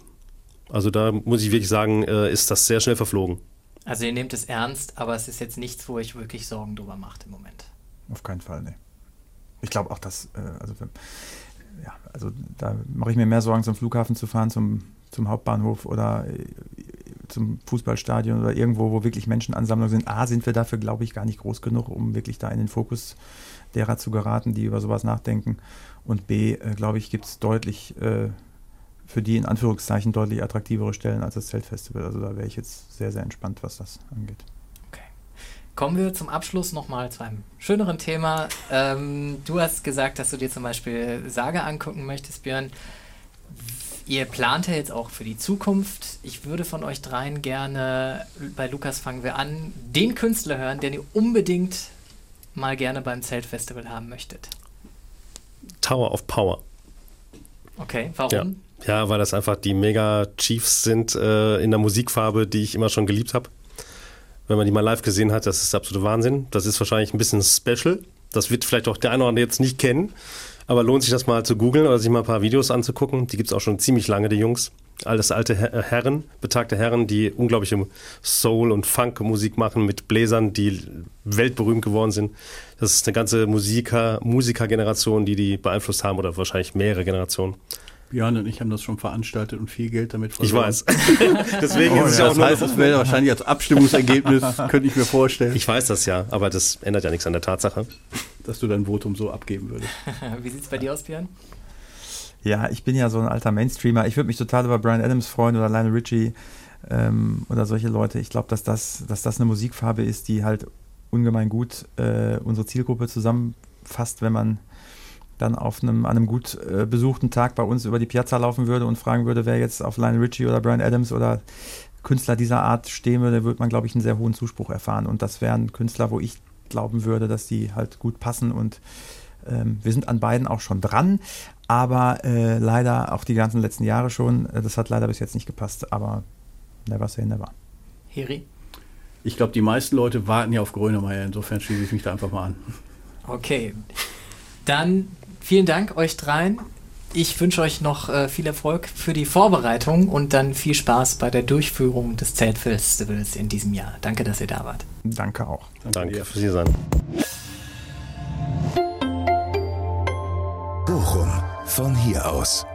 Speaker 4: Also da muss ich wirklich sagen, äh, ist das sehr schnell verflogen.
Speaker 2: Also ihr nehmt es ernst, aber es ist jetzt nichts, wo ich wirklich Sorgen drüber macht im Moment.
Speaker 3: Auf keinen Fall, ne. Ich glaube auch, dass, äh, also, ja, also da mache ich mir mehr Sorgen, zum Flughafen zu fahren, zum, zum Hauptbahnhof oder äh, zum Fußballstadion oder irgendwo, wo wirklich Menschenansammlungen sind. A, sind wir dafür, glaube ich, gar nicht groß genug, um wirklich da in den Fokus derer zu geraten, die über sowas nachdenken. Und B, äh, glaube ich, gibt es deutlich äh, für die in Anführungszeichen deutlich attraktivere Stellen als das Zeltfestival. Also da wäre ich jetzt sehr, sehr entspannt, was das angeht.
Speaker 2: Kommen wir zum Abschluss nochmal zu einem schöneren Thema. Ähm, du hast gesagt, dass du dir zum Beispiel Sage angucken möchtest, Björn. Ihr plant ja jetzt auch für die Zukunft. Ich würde von euch dreien gerne, bei Lukas fangen wir an, den Künstler hören, den ihr unbedingt mal gerne beim Zeltfestival haben möchtet.
Speaker 4: Tower of Power.
Speaker 2: Okay, warum?
Speaker 4: Ja, ja weil das einfach die Mega Chiefs sind äh, in der Musikfarbe, die ich immer schon geliebt habe. Wenn man die mal live gesehen hat, das ist der absolute Wahnsinn. Das ist wahrscheinlich ein bisschen special. Das wird vielleicht auch der eine oder andere jetzt nicht kennen. Aber lohnt sich das mal zu googeln oder sich mal ein paar Videos anzugucken. Die gibt es auch schon ziemlich lange, die Jungs. alles alte Herren, betagte Herren, die unglaubliche Soul- und Funk-Musik machen mit Bläsern, die weltberühmt geworden sind. Das ist eine ganze Musiker, Musikergeneration, die die beeinflusst haben oder wahrscheinlich mehrere Generationen.
Speaker 5: Björn und ich haben das schon veranstaltet und viel Geld damit
Speaker 4: verloren. Ich weiß. Deswegen oh, ist es
Speaker 5: ja, auch das heißt, das wäre wahrscheinlich als Abstimmungsergebnis, könnte ich mir vorstellen.
Speaker 4: Ich weiß das ja, aber das ändert ja nichts an der Tatsache.
Speaker 5: Dass du dein Votum so abgeben würdest.
Speaker 2: Wie sieht es bei dir aus, Björn?
Speaker 3: Ja, ich bin ja so ein alter Mainstreamer. Ich würde mich total über Brian Adams freuen oder Lionel Richie ähm, oder solche Leute. Ich glaube, dass das, dass das eine Musikfarbe ist, die halt ungemein gut äh, unsere Zielgruppe zusammenfasst, wenn man dann auf einem, an einem gut äh, besuchten Tag bei uns über die Piazza laufen würde und fragen würde, wer jetzt auf Lionel Richie oder Brian Adams oder Künstler dieser Art stehen würde, würde man, glaube ich, einen sehr hohen Zuspruch erfahren. Und das wären Künstler, wo ich glauben würde, dass die halt gut passen. Und ähm, wir sind an beiden auch schon dran, aber äh, leider auch die ganzen letzten Jahre schon. Das hat leider bis jetzt nicht gepasst, aber never say never.
Speaker 2: Heri?
Speaker 5: Ich glaube, die meisten Leute warten ja auf Grönemeyer, insofern schließe ich mich da einfach mal an.
Speaker 2: Okay. Dann vielen Dank euch dreien. Ich wünsche euch noch äh, viel Erfolg für die Vorbereitung und dann viel Spaß bei der Durchführung des Zeltfestivals in diesem Jahr. Danke, dass ihr da wart.
Speaker 3: Danke auch.
Speaker 4: Danke, Danke für Sie sein.
Speaker 1: Bochum von hier aus.